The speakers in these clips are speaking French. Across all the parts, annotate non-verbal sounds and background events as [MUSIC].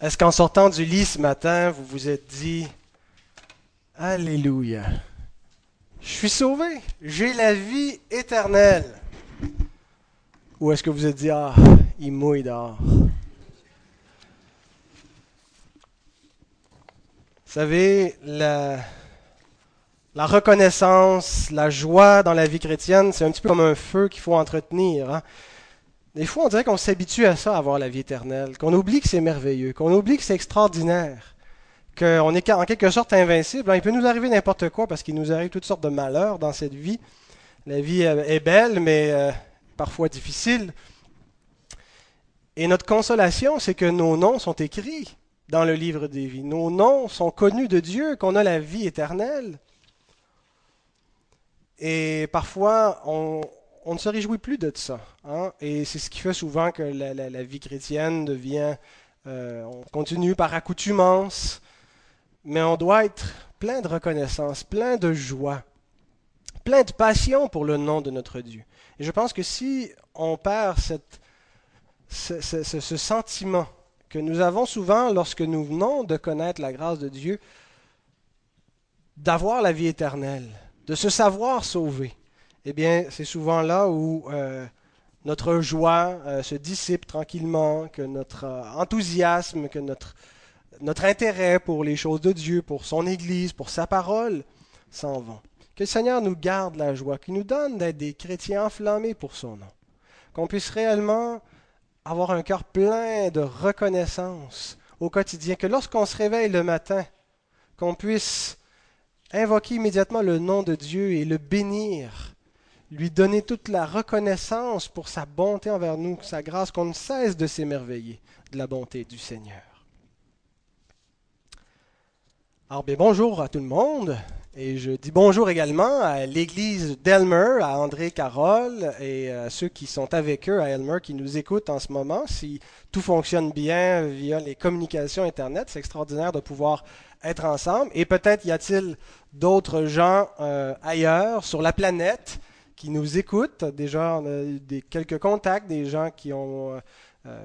Est-ce qu'en sortant du lit ce matin, vous vous êtes dit Alléluia, je suis sauvé, j'ai la vie éternelle Ou est-ce que vous vous êtes dit Ah, il mouille dehors? Vous savez, la, reconnaissance, la joie dans la vie chrétienne, c'est un petit peu comme un feu qu'il faut entretenir. Hein. Des fois, on dirait qu'on s'habitue à ça, à avoir la vie éternelle, qu'on oublie que c'est merveilleux, qu'on oublie que c'est extraordinaire, qu'on est en quelque sorte invincible. Il peut nous arriver n'importe quoi parce qu'il nous arrive toutes sortes de malheurs dans cette vie. La vie est belle, mais euh, parfois difficile. Et notre consolation, c'est que nos noms sont écrits dans le livre des vies. Nos noms sont connus de Dieu, qu'on a la vie éternelle. Et parfois, on, on ne se réjouit plus de ça. Hein. Et c'est ce qui fait souvent que la, vie chrétienne devient... Euh, on continue par accoutumance, mais on doit être plein de reconnaissance, plein de joie, plein de passion pour le nom de notre Dieu. Et je pense que si on perd ce, ce sentiment que nous avons souvent lorsque nous venons de connaître la grâce de Dieu, d'avoir la vie éternelle, de se savoir sauvé, eh bien, c'est souvent là où euh, notre joie euh, se dissipe tranquillement, que notre euh, enthousiasme, que notre, notre intérêt pour les choses de Dieu, pour son Église, pour sa parole, s'en vont. Que le Seigneur nous garde la joie, qu'il nous donne d'être des chrétiens enflammés pour son nom. Qu'on puisse réellement avoir un cœur plein de reconnaissance au quotidien, que lorsqu'on se réveille le matin, qu'on puisse invoquer immédiatement le nom de Dieu et le bénir lui donner toute la reconnaissance pour sa bonté envers nous, sa grâce, qu'on ne cesse de s'émerveiller de la bonté du Seigneur. Alors bien bonjour à tout le monde, et je dis bonjour également à l'église d'Elmer, à André Carole et à ceux qui sont avec eux à Elmer, qui nous écoutent en ce moment. Si tout fonctionne bien via les communications Internet, c'est extraordinaire de pouvoir être ensemble. Et peut-être y a-t-il d'autres gens euh, ailleurs sur la planète qui nous écoutent. Déjà, on a des, quelques contacts, des gens qui ont euh,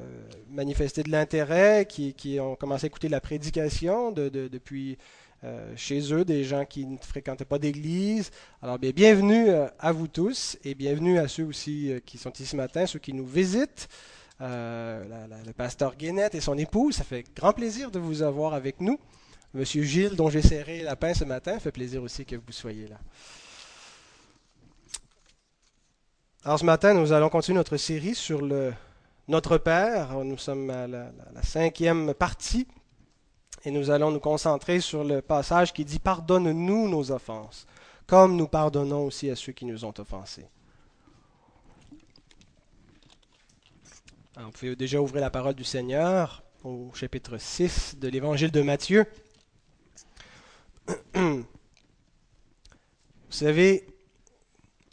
manifesté de l'intérêt, qui, ont commencé à écouter la prédication depuis euh, chez eux, des gens qui ne fréquentaient pas d'église. Alors, bien, bienvenue euh, à vous tous et bienvenue à ceux aussi qui sont ici ce matin, ceux qui nous visitent. le pasteur Guénette et son épouse, ça fait grand plaisir de vous avoir avec nous. Monsieur Gilles, dont j'ai serré la pain ce matin, fait plaisir aussi que vous soyez là. Alors ce matin, nous allons continuer notre série sur le Notre Père. Nous sommes à la, cinquième partie et nous allons nous concentrer sur le passage qui dit Pardonne-nous nos offenses, comme nous pardonnons aussi à ceux qui nous ont offensés. Vous pouvez déjà ouvrir la parole du Seigneur au chapitre 6 de l'évangile de Matthieu. [CLEARS THROAT] Vous savez,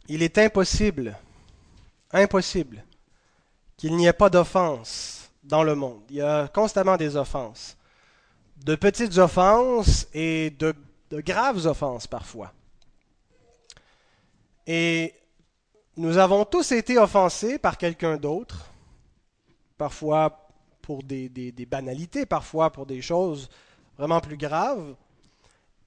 il est impossible impossible qu'il n'y ait pas d'offense dans le monde. Il y a constamment des offenses. De petites offenses et de, graves offenses parfois. Et nous avons tous été offensés par quelqu'un d'autre, parfois pour des, banalités, parfois pour des choses vraiment plus graves.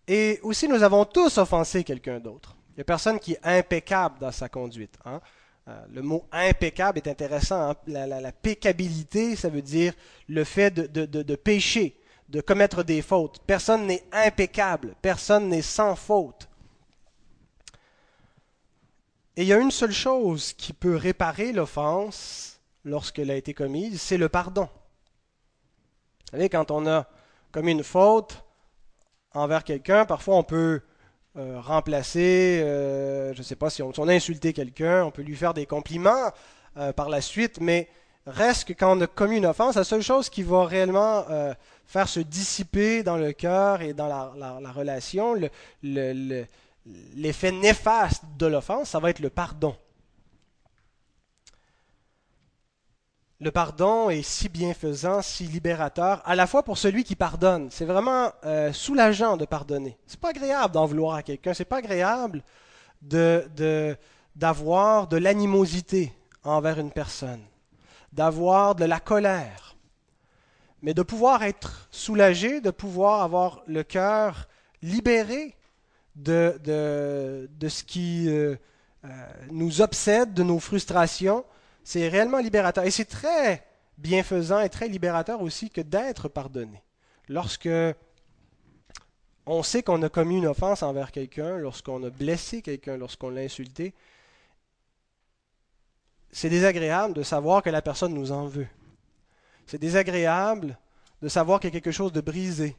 Et aussi, nous avons tous offensé quelqu'un d'autre. Il n'y a personne qui est impeccable dans sa conduite. Hein? Euh, le mot impeccable est intéressant. Hein. La, pécabilité, ça veut dire le fait de, pécher, de commettre des fautes. Personne n'est impeccable, personne n'est sans faute. Et il y a une seule chose qui peut réparer l'offense lorsqu'elle a été commise, c'est le pardon. Vous savez, quand on a commis une faute envers quelqu'un, parfois on peut euh, remplacer, euh, je ne sais pas si on, a insulté quelqu'un, on peut lui faire des compliments euh, par la suite, mais reste que quand on a commis une offense, la seule chose qui va réellement faire se dissiper dans le cœur et dans la, relation, l'effet néfaste de l'offense, ça va être le pardon. Le pardon est si bienfaisant, si libérateur, à la fois pour celui qui pardonne. C'est vraiment euh, soulageant de pardonner. C'est pas agréable d'en vouloir à quelqu'un. C'est pas agréable d'avoir de, l'animosité envers une personne, d'avoir de la colère. mais de pouvoir être soulagé, de pouvoir avoir le cœur libéré de, de, ce qui euh, euh, nous obsède, de nos frustrations. C'est réellement libérateur. Et c'est très bienfaisant et très libérateur aussi que d'être pardonné. Lorsque on sait qu'on a commis une offense envers quelqu'un, lorsqu'on a blessé quelqu'un, lorsqu'on l'a insulté, c'est désagréable de savoir que la personne nous en veut. C'est désagréable de savoir qu'il y a quelque chose de brisé.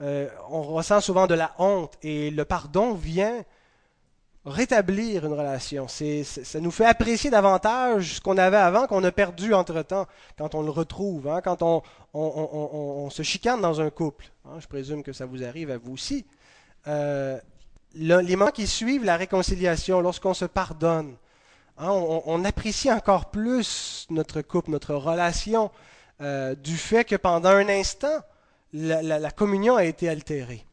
Euh, on ressent souvent de la honte et le pardon vient rétablir une relation. C'est, ça nous fait apprécier davantage ce qu'on avait avant, qu'on a perdu entre-temps, quand on le retrouve, hein, quand on, se chicane dans un couple. Hein, je présume que ça vous arrive à vous aussi. Euh, les moments qui suivent la réconciliation, lorsqu'on se pardonne, hein, on, apprécie encore plus notre couple, notre relation, euh, du fait que pendant un instant, la, la communion a été altérée.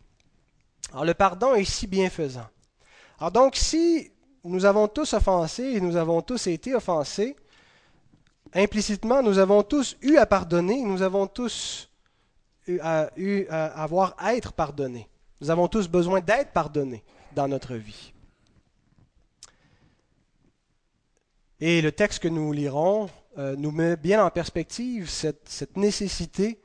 Alors le pardon est si bienfaisant. Alors donc, si nous avons tous offensé et nous avons tous été offensés, implicitement, nous avons tous eu à pardonner, nous avons tous eu à, avoir à être pardonnés. Nous avons tous besoin d'être pardonnés dans notre vie. Et le texte que nous lirons euh, nous met bien en perspective cette nécessité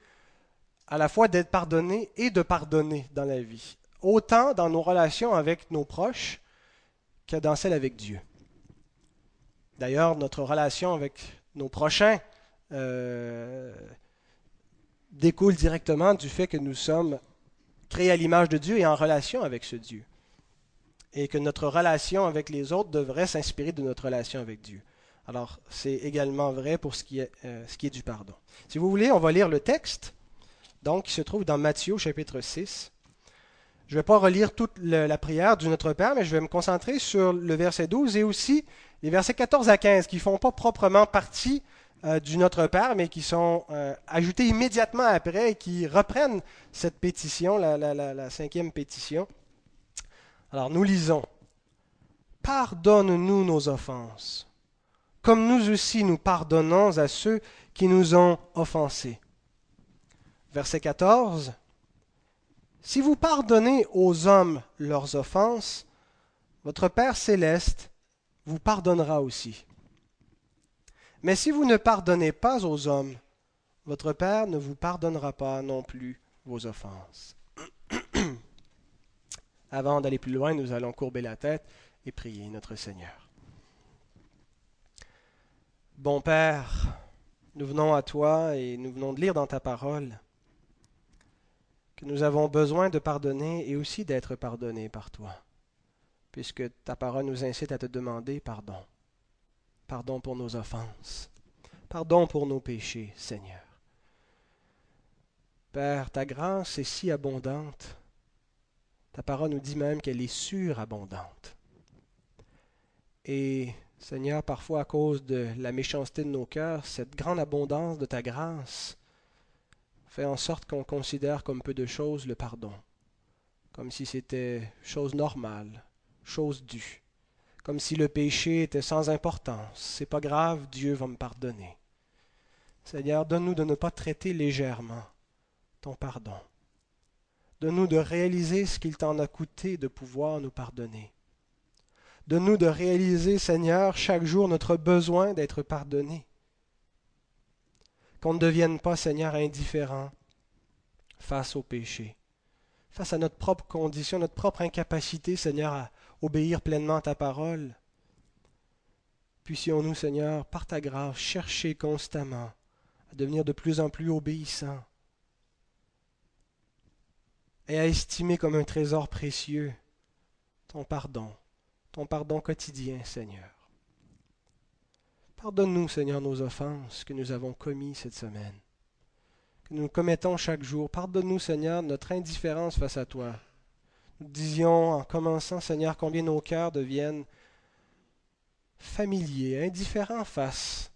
à la fois d'être pardonné et de pardonner dans la vie autant dans nos relations avec nos proches que dans celles avec Dieu. D'ailleurs, notre relation avec nos prochains euh, découle directement du fait que nous sommes créés à l'image de Dieu et en relation avec ce Dieu. Et que notre relation avec les autres devrait s'inspirer de notre relation avec Dieu. Alors, c'est également vrai pour ce qui, est, euh, du pardon. Si vous voulez, on va lire le texte, donc, qui se trouve dans Matthieu chapitre 6. Je ne vais pas relire toute la prière du Notre Père, mais je vais me concentrer sur le verset 12 et aussi les versets 14 à 15 qui ne font pas proprement partie euh, du Notre Père, mais qui sont euh, ajoutés immédiatement après et qui reprennent cette pétition, la, la cinquième pétition. Alors nous lisons. Pardonne-nous nos offenses, comme nous aussi nous pardonnons à ceux qui nous ont offensés. Verset 14. Si vous pardonnez aux hommes leurs offenses, votre Père céleste vous pardonnera aussi. Mais si vous ne pardonnez pas aux hommes, votre Père ne vous pardonnera pas non plus vos offenses. [CLEARS THROAT] Avant d'aller plus loin, nous allons courber la tête et prier notre Seigneur. Bon Père, nous venons à toi et nous venons de lire dans ta parole que nous avons besoin de pardonner et aussi d'être pardonnés par toi, puisque ta parole nous incite à te demander pardon. Pardon pour nos offenses. Pardon pour nos péchés, Seigneur. Père, ta grâce est si abondante. Ta parole nous dit même qu'elle est surabondante. Et Seigneur, parfois à cause de la méchanceté de nos cœurs, cette grande abondance de ta grâce fait en sorte qu'on considère comme peu de choses le pardon, comme si c'était chose normale, chose due, comme si le péché était sans importance. C'est pas grave, Dieu va me pardonner. Seigneur, donne-nous de ne pas traiter légèrement ton pardon. Donne-nous de réaliser ce qu'il t'en a coûté de pouvoir nous pardonner. Donne-nous de réaliser, Seigneur, chaque jour notre besoin d'être pardonné qu'on ne devienne pas, Seigneur, indifférent face au péché, face à notre propre condition, notre propre incapacité, Seigneur, à obéir pleinement à ta parole. Puissions-nous, Seigneur, par ta grâce, chercher constamment à devenir de plus en plus obéissants et à estimer comme un trésor précieux ton pardon, ton pardon quotidien, Seigneur. Pardonne-nous, Seigneur, nos offenses que nous avons commises cette semaine, que nous commettons chaque jour. Pardonne-nous, Seigneur, notre indifférence face à toi. Nous disions en commençant, Seigneur, combien nos cœurs deviennent familiers, indifférents face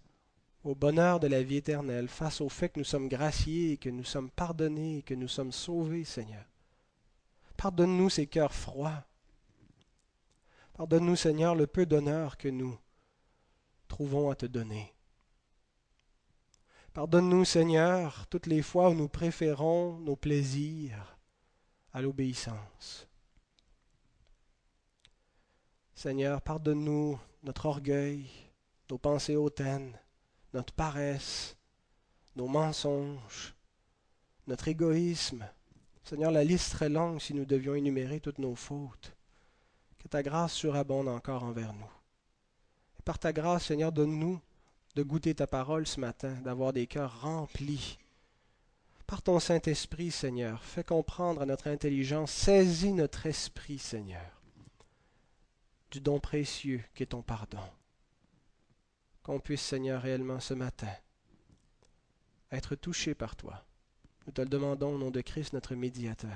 au bonheur de la vie éternelle, face au fait que nous sommes graciés, que nous sommes pardonnés, que nous sommes sauvés, Seigneur. Pardonne-nous ces cœurs froids. Pardonne-nous, Seigneur, le peu d'honneur que nous trouvons à te donner. Pardonne-nous, Seigneur, toutes les fois où nous préférons nos plaisirs à l'obéissance. Seigneur, pardonne-nous notre orgueil, nos pensées hautaines, notre paresse, nos mensonges, notre égoïsme. Seigneur, la liste serait longue si nous devions énumérer toutes nos fautes. Que ta grâce surabonde encore envers nous. Par ta grâce, Seigneur, donne-nous de goûter ta parole ce matin, d'avoir des cœurs remplis. Par ton Saint-Esprit, Seigneur, fais comprendre à notre intelligence, saisis notre esprit, Seigneur, du don précieux qu'est ton pardon. Qu'on puisse, Seigneur, réellement ce matin être touché par toi. Nous te le demandons au nom de Christ, notre médiateur,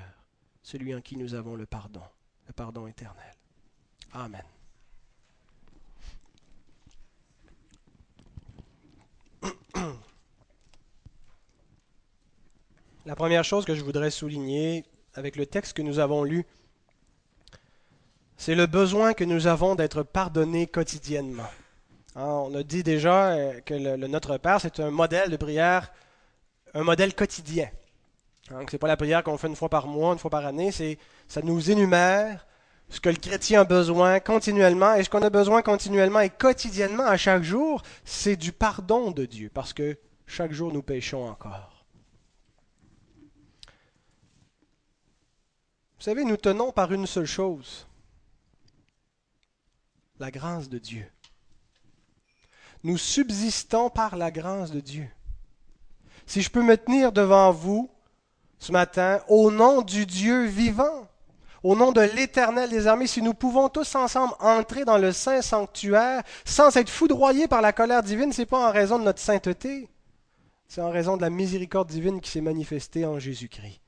celui en qui nous avons le pardon, le pardon éternel. Amen. La première chose que je voudrais souligner avec le texte que nous avons lu, c'est le besoin que nous avons d'être pardonnés quotidiennement. Hein, on a dit déjà euh, que Notre Père, c'est un modèle de prière, un modèle quotidien. Hein, ce n'est pas la prière qu'on fait une fois par mois, une fois par année, c'est ça nous énumère ce que le chrétien a besoin continuellement, et ce qu'on a besoin continuellement et quotidiennement à chaque jour, c'est du pardon de Dieu, parce que chaque jour nous péchons encore. Vous savez, nous tenons par une seule chose, la grâce de Dieu. Nous subsistons par la grâce de Dieu. Si je peux me tenir devant vous ce matin au nom du Dieu vivant, au nom de l'Éternel des armées, si nous pouvons tous ensemble entrer dans le Saint Sanctuaire sans être foudroyés par la colère divine, ce n'est pas en raison de notre sainteté, c'est en raison de la miséricorde divine qui s'est manifestée en Jésus-Christ.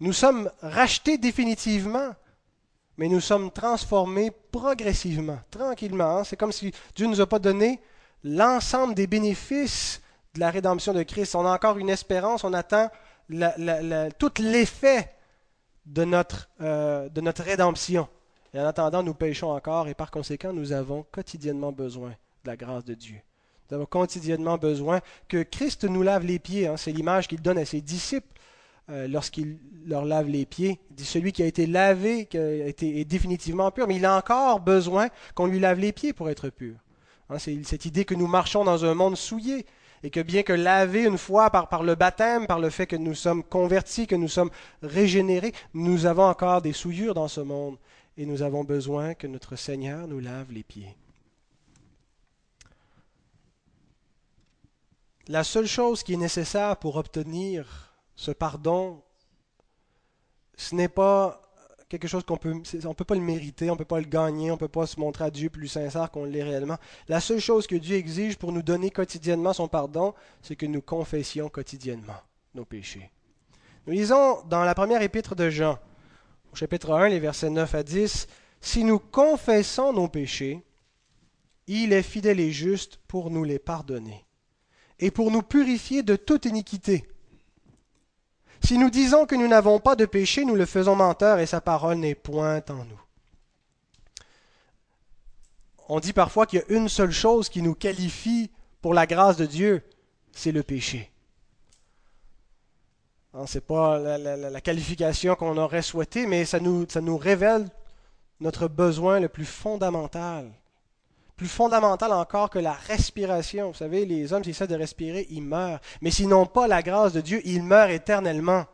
Nous sommes rachetés définitivement, mais nous sommes transformés progressivement, tranquillement. C'est comme si Dieu ne nous a pas donné l'ensemble des bénéfices de la rédemption de Christ. On a encore une espérance, on attend tout l'effet de notre, euh, de notre rédemption. Et en attendant, nous péchons encore et par conséquent, nous avons quotidiennement besoin de la grâce de Dieu. Nous avons quotidiennement besoin que Christ nous lave les pieds. Hein. C'est l'image qu'il donne à ses disciples euh, lorsqu'il leur lave les pieds. Dit celui qui a été lavé qui a été, est définitivement pur, mais il a encore besoin qu'on lui lave les pieds pour être pur. Hein, c'est cette idée que nous marchons dans un monde souillé et que bien que lavé une fois par le baptême, par le fait que nous sommes convertis, que nous sommes régénérés, nous avons encore des souillures dans ce monde et nous avons besoin que notre Seigneur nous lave les pieds. La seule chose qui est nécessaire pour obtenir ce pardon, ce n'est pas quelque chose qu'on peut, on peut pas le mériter, on peut pas le gagner, on peut pas se montrer à Dieu plus sincère qu'on l'est réellement. La seule chose que Dieu exige pour nous donner quotidiennement son pardon, c'est que nous confessions quotidiennement nos péchés. Nous lisons dans la première épître de Jean, au chapitre 1, les versets 9 à 10, Si nous confessons nos péchés, il est fidèle et juste pour nous les pardonner et pour nous purifier de toute iniquité. Si nous disons que nous n'avons pas de péché, nous le faisons menteur et sa parole n'est point en nous. On dit parfois qu'il y a une seule chose qui nous qualifie pour la grâce de Dieu, c'est le péché. Ce n'est pas la, qualification qu'on aurait souhaité, mais ça nous révèle notre besoin le plus fondamental plus fondamental encore que la respiration. Vous savez, les hommes, s'ils cessent de respirer, ils meurent. Mais s'ils n'ont pas la grâce de Dieu, ils meurent éternellement.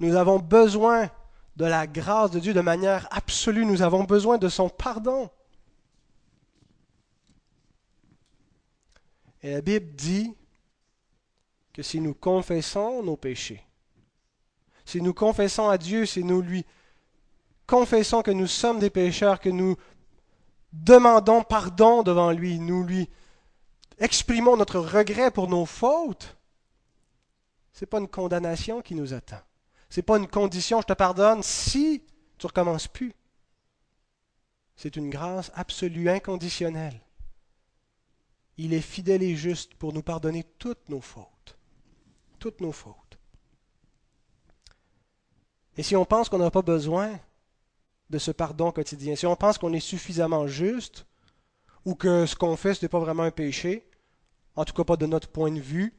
Nous avons besoin de la grâce de Dieu de manière absolue. Nous avons besoin de son pardon. Et la Bible dit que si nous confessons nos péchés, si nous confessons à Dieu, si nous lui confessons que nous sommes des pécheurs, que nous demandons pardon devant lui, nous lui exprimons notre regret pour nos fautes, ce n'est pas une condamnation qui nous attend. Ce n'est pas une condition, je te pardonne si tu ne recommences plus. C'est une grâce absolue, inconditionnelle. Il est fidèle et juste pour nous pardonner toutes nos fautes. Toutes nos fautes. Et si on pense qu'on n'a pas besoin de ce pardon quotidien. Si on pense qu'on est suffisamment juste, ou que ce qu'on fait, ce n'est pas vraiment un péché, en tout cas pas de notre point de vue,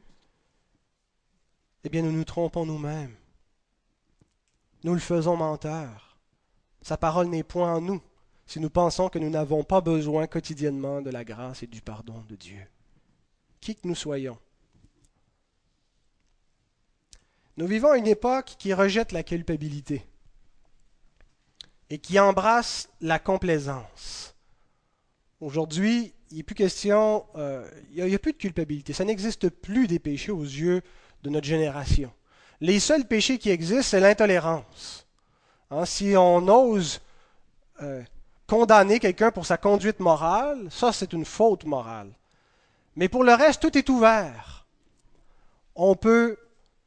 eh bien nous nous trompons nous-mêmes. Nous le faisons menteur. Sa parole n'est point en nous si nous pensons que nous n'avons pas besoin quotidiennement de la grâce et du pardon de Dieu. Qui que nous soyons. Nous vivons une époque qui rejette la culpabilité et qui embrasse la complaisance. Aujourd'hui, il n'est plus question, euh, il n'y a, plus de culpabilité. Ça n'existe plus des péchés aux yeux de notre génération. Les seuls péchés qui existent, c'est l'intolérance. Hein, si on ose euh, condamner quelqu'un pour sa conduite morale, ça c'est une faute morale. Mais pour le reste, tout est ouvert. On peut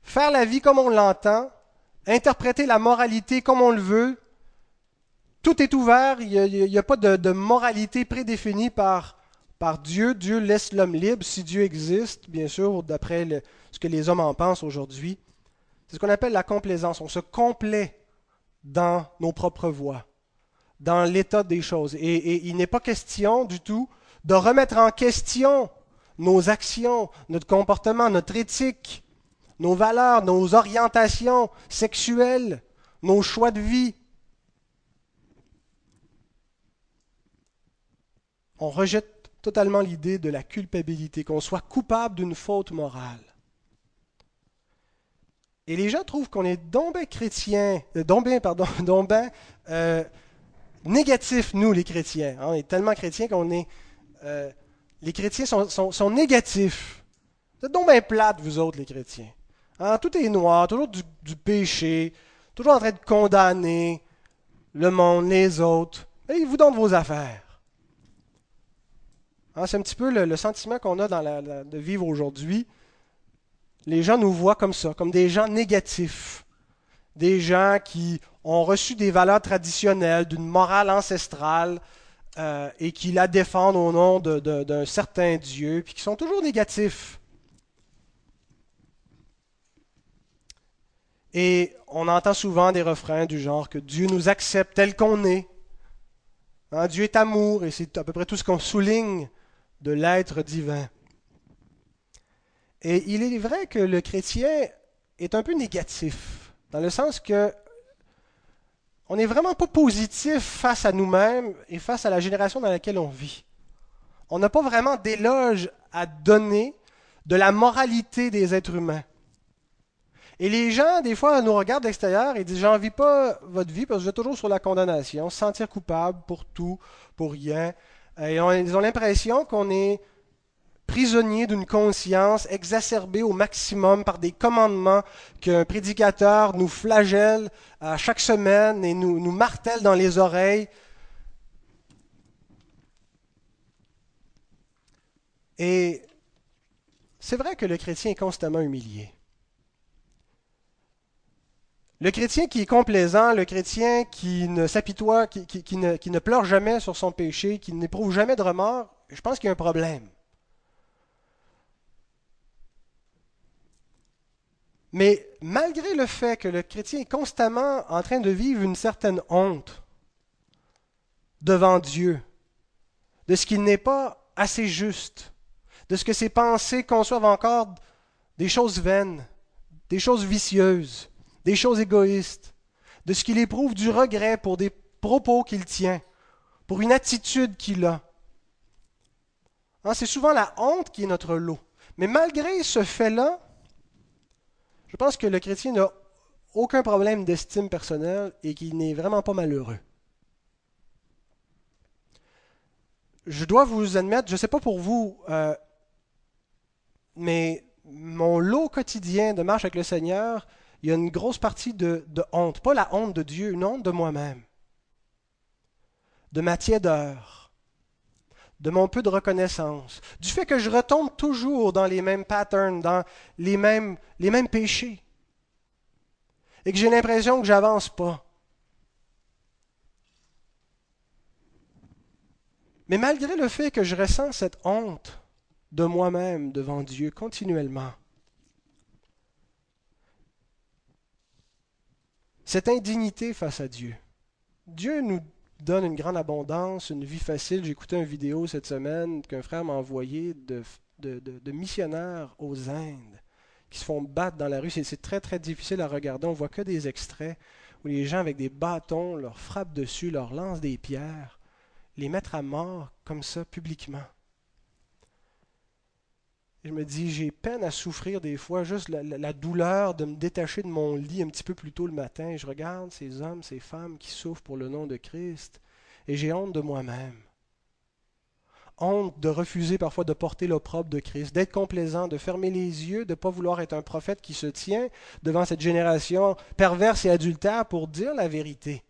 faire la vie comme on l'entend, interpréter la moralité comme on le veut. Tout est ouvert, il n'y a, pas de, moralité prédéfinie par, Dieu. Dieu laisse l'homme libre, si Dieu existe, bien sûr, d'après ce que les hommes en pensent aujourd'hui. C'est ce qu'on appelle la complaisance. On se complaît dans nos propres voies, dans l'état des choses. et il n'est pas question du tout de remettre en question nos actions, notre comportement, notre éthique, nos valeurs, nos orientations sexuelles, nos choix de vie. On rejette totalement l'idée de la culpabilité, qu'on soit coupable d'une faute morale. Et les gens trouvent qu'on est donc bien chrétien, euh, pardon, [LAUGHS] euh, négatif, nous les chrétiens. Hein. On est tellement chrétiens qu'on est... Euh, les chrétiens sont, négatifs. Vous êtes donc plates, vous autres, les chrétiens. Hein, tout est noir, toujours du, péché, toujours en train de condamner le monde, les autres. Et vous donnent vos affaires. Hein, c'est un petit peu le, sentiment qu'on a de vivre aujourd'hui. Les gens nous voient comme ça, comme des gens négatifs, des gens qui ont reçu des valeurs traditionnelles, d'une morale ancestrale, euh, et qui la défendent au nom d'un certain Dieu, puis qui sont toujours négatifs. Et on entend souvent des refrains du genre que Dieu nous accepte tel qu'on est. Hein, Dieu est amour, et c'est à peu près tout ce qu'on souligne de l'être divin. Et il est vrai que le chrétien est un peu négatif, dans le sens que on n'est vraiment pas positif face à nous-mêmes et face à la génération dans laquelle on vit. On n'a pas vraiment d'éloge à donner de la moralité des êtres humains. Et les gens, des fois, nous regardent d'extérieur et disent J'en vis pas votre vie parce que vous êtes toujours sur la condamnation, se sentir coupable pour tout, pour rien. Et ils ont l'impression qu'on est prisonnier d'une conscience exacerbée au maximum par des commandements qu'un prédicateur nous flagelle à chaque semaine et nous, nous martèle dans les oreilles. Et c'est vrai que le chrétien est constamment humilié. Le chrétien qui est complaisant, le chrétien qui ne s'apitoie, qui, ne, ne, pleure jamais sur son péché, qui n'éprouve jamais de remords, je pense qu'il y a un problème. Mais malgré le fait que le chrétien est constamment en train de vivre une certaine honte devant Dieu, de ce qu'il n'est pas assez juste, de ce que ses pensées conçoivent encore des choses vaines, des choses vicieuses, des choses égoïstes, de ce qu'il éprouve du regret pour des propos qu'il tient, pour une attitude qu'il a. Hein, c'est souvent la honte qui est notre lot. Mais malgré ce fait-là, je pense que le chrétien n'a aucun problème d'estime personnelle et qu'il n'est vraiment pas malheureux. Je dois vous admettre, je ne sais pas pour vous, euh, mais mon lot quotidien de marche avec le Seigneur, il y a une grosse partie de, honte. Pas la honte de Dieu, une honte de moi-même. De ma tiédeur. De mon peu de reconnaissance. Du fait que je retombe toujours dans les mêmes patterns, dans les mêmes, les mêmes péchés. Et que j'ai l'impression que j'avance pas. Mais malgré le fait que je ressens cette honte de moi-même devant Dieu continuellement, cette indignité face à Dieu. Dieu nous donne une grande abondance, une vie facile. J'ai écouté une vidéo cette semaine qu'un frère m'a envoyé de missionnaires aux Indes qui se font battre dans la rue. C'est très très difficile à regarder. On voit que des extraits où les gens avec des bâtons leur frappent dessus, leur lancent des pierres, les mettre à mort comme ça publiquement. Je me dis, j'ai peine à souffrir des fois, juste la, douleur de me détacher de mon lit un petit peu plus tôt le matin. Je regarde ces hommes, ces femmes qui souffrent pour le nom de Christ, et j'ai honte de moi-même. Honte de refuser parfois de porter l'opprobre de Christ, d'être complaisant, de fermer les yeux, de ne pas vouloir être un prophète qui se tient devant cette génération perverse et adultère pour dire la vérité.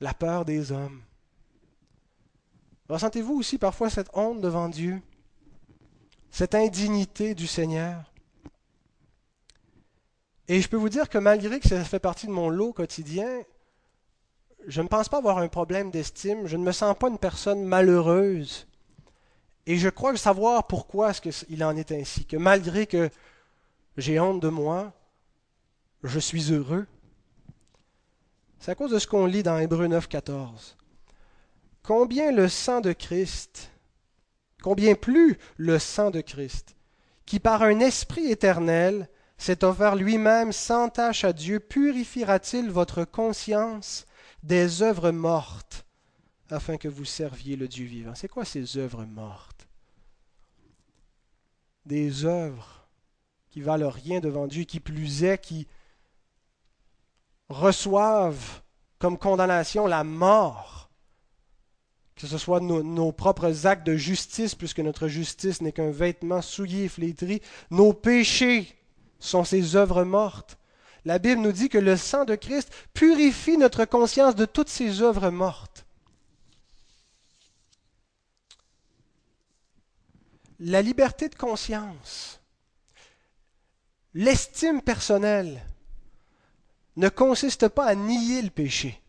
La peur des hommes. Ressentez-vous aussi parfois cette honte devant Dieu? Cette indignité du Seigneur. Et je peux vous dire que malgré que ça fait partie de mon lot quotidien, je ne pense pas avoir un problème d'estime, je ne me sens pas une personne malheureuse. Et je crois savoir pourquoi est-ce qu'il en est ainsi, que malgré que j'ai honte de moi, je suis heureux. C'est à cause de ce qu'on lit dans Hébreu 9, 14. Combien le sang de Christ combien plus le sang de Christ, qui par un esprit éternel s'est offert lui-même sans tâche à Dieu, purifiera-t-il votre conscience des œuvres mortes, afin que vous serviez le Dieu vivant? C'est quoi ces œuvres mortes? Des œuvres qui valent rien devant Dieu, qui plus est, qui reçoivent comme condamnation la mort que ce soit nos, propres actes de justice, puisque notre justice n'est qu'un vêtement souillé et flétri, nos péchés sont ces œuvres mortes. La Bible nous dit que le sang de Christ purifie notre conscience de toutes ces œuvres mortes. La liberté de conscience, l'estime personnelle ne consiste pas à nier le péché.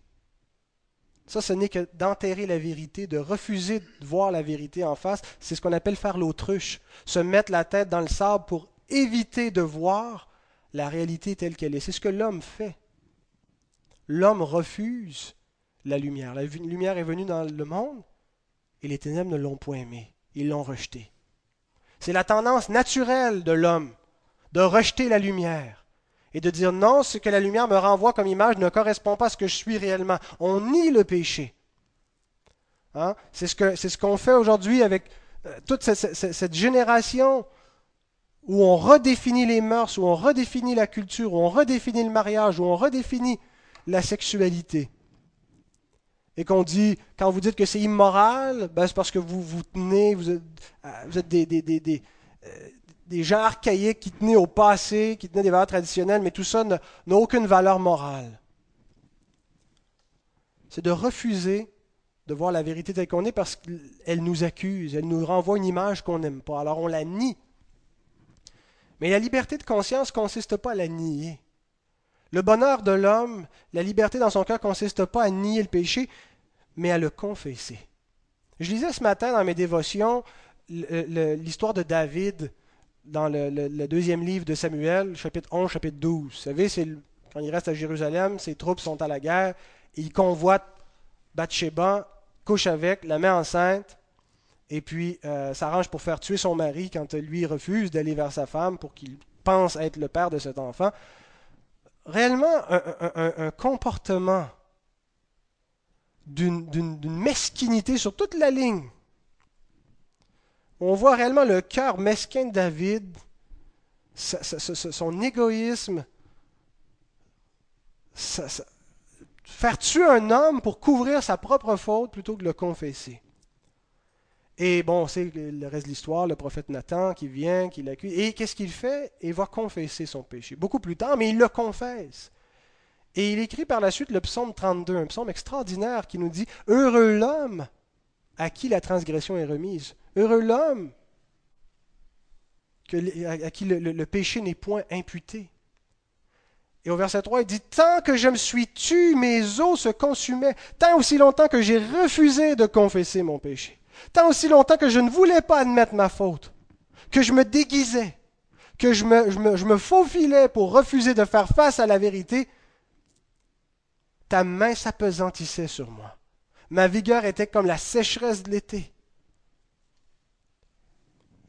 Ça, ce n'est que d'enterrer la vérité, de refuser de voir la vérité en face. C'est ce qu'on appelle faire l'autruche, se mettre la tête dans le sable pour éviter de voir la réalité telle qu'elle est. C'est ce que l'homme fait. L'homme refuse la lumière. La lumière est venue dans le monde et les ténèbres ne l'ont point aimée. Ils l'ont rejetée. C'est la tendance naturelle de l'homme de rejeter la lumière et de dire non, ce que la lumière me renvoie comme image ne correspond pas à ce que je suis réellement. On nie le péché. Hein? C'est ce qu'on fait aujourd'hui avec euh, toute cette, génération où on redéfinit les mœurs, où on redéfinit la culture, où on redéfinit le mariage, où on redéfinit la sexualité. Et qu'on dit, quand vous dites que c'est immoral, ben c'est parce que vous vous tenez, vous êtes, euh, des, euh, des gens archaïques qui tenaient au passé, qui tenaient des valeurs traditionnelles, mais tout ça n'a aucune valeur morale. C'est de refuser de voir la vérité telle qu'on est parce qu'elle nous accuse, elle nous renvoie une image qu'on n'aime pas. Alors on la nie. Mais la liberté de conscience ne consiste pas à la nier. Le bonheur de l'homme, la liberté dans son cœur ne consiste pas à nier le péché, mais à le confesser. Je lisais ce matin dans mes dévotions l'histoire de David dans le, deuxième livre de Samuel, chapitre 11, chapitre 12. Vous savez, quand il reste à Jérusalem, ses troupes sont à la guerre, il convoite Bathsheba, couche avec, la met enceinte, et puis euh, s'arrange pour faire tuer son mari quand lui refuse d'aller vers sa femme pour qu'il pense être le père de cet enfant. Réellement, un comportement d'une mesquinité sur toute la ligne on voit réellement le cœur mesquin de David, son égoïsme, faire tuer un homme pour couvrir sa propre faute plutôt que le confesser. Et bon, c'est le reste de l'histoire, le prophète Nathan qui vient, qui l'accuse. Et qu'est-ce qu'il fait? Il va confesser son péché. Beaucoup plus tard, mais il le confesse. Et il écrit par la suite le psaume 32, un psaume extraordinaire qui nous dit Heureux l'homme à qui la transgression est remise. Heureux l'homme à qui le, péché n'est point imputé. Et au verset 3, il dit, Tant que je me suis tu, mes os se consumaient, tant aussi longtemps que j'ai refusé de confesser mon péché, tant aussi longtemps que je ne voulais pas admettre ma faute, que je me déguisais, que je me, je me faufilais pour refuser de faire face à la vérité, ta main s'apesantissait sur moi. Ma vigueur était comme la sécheresse de l'été.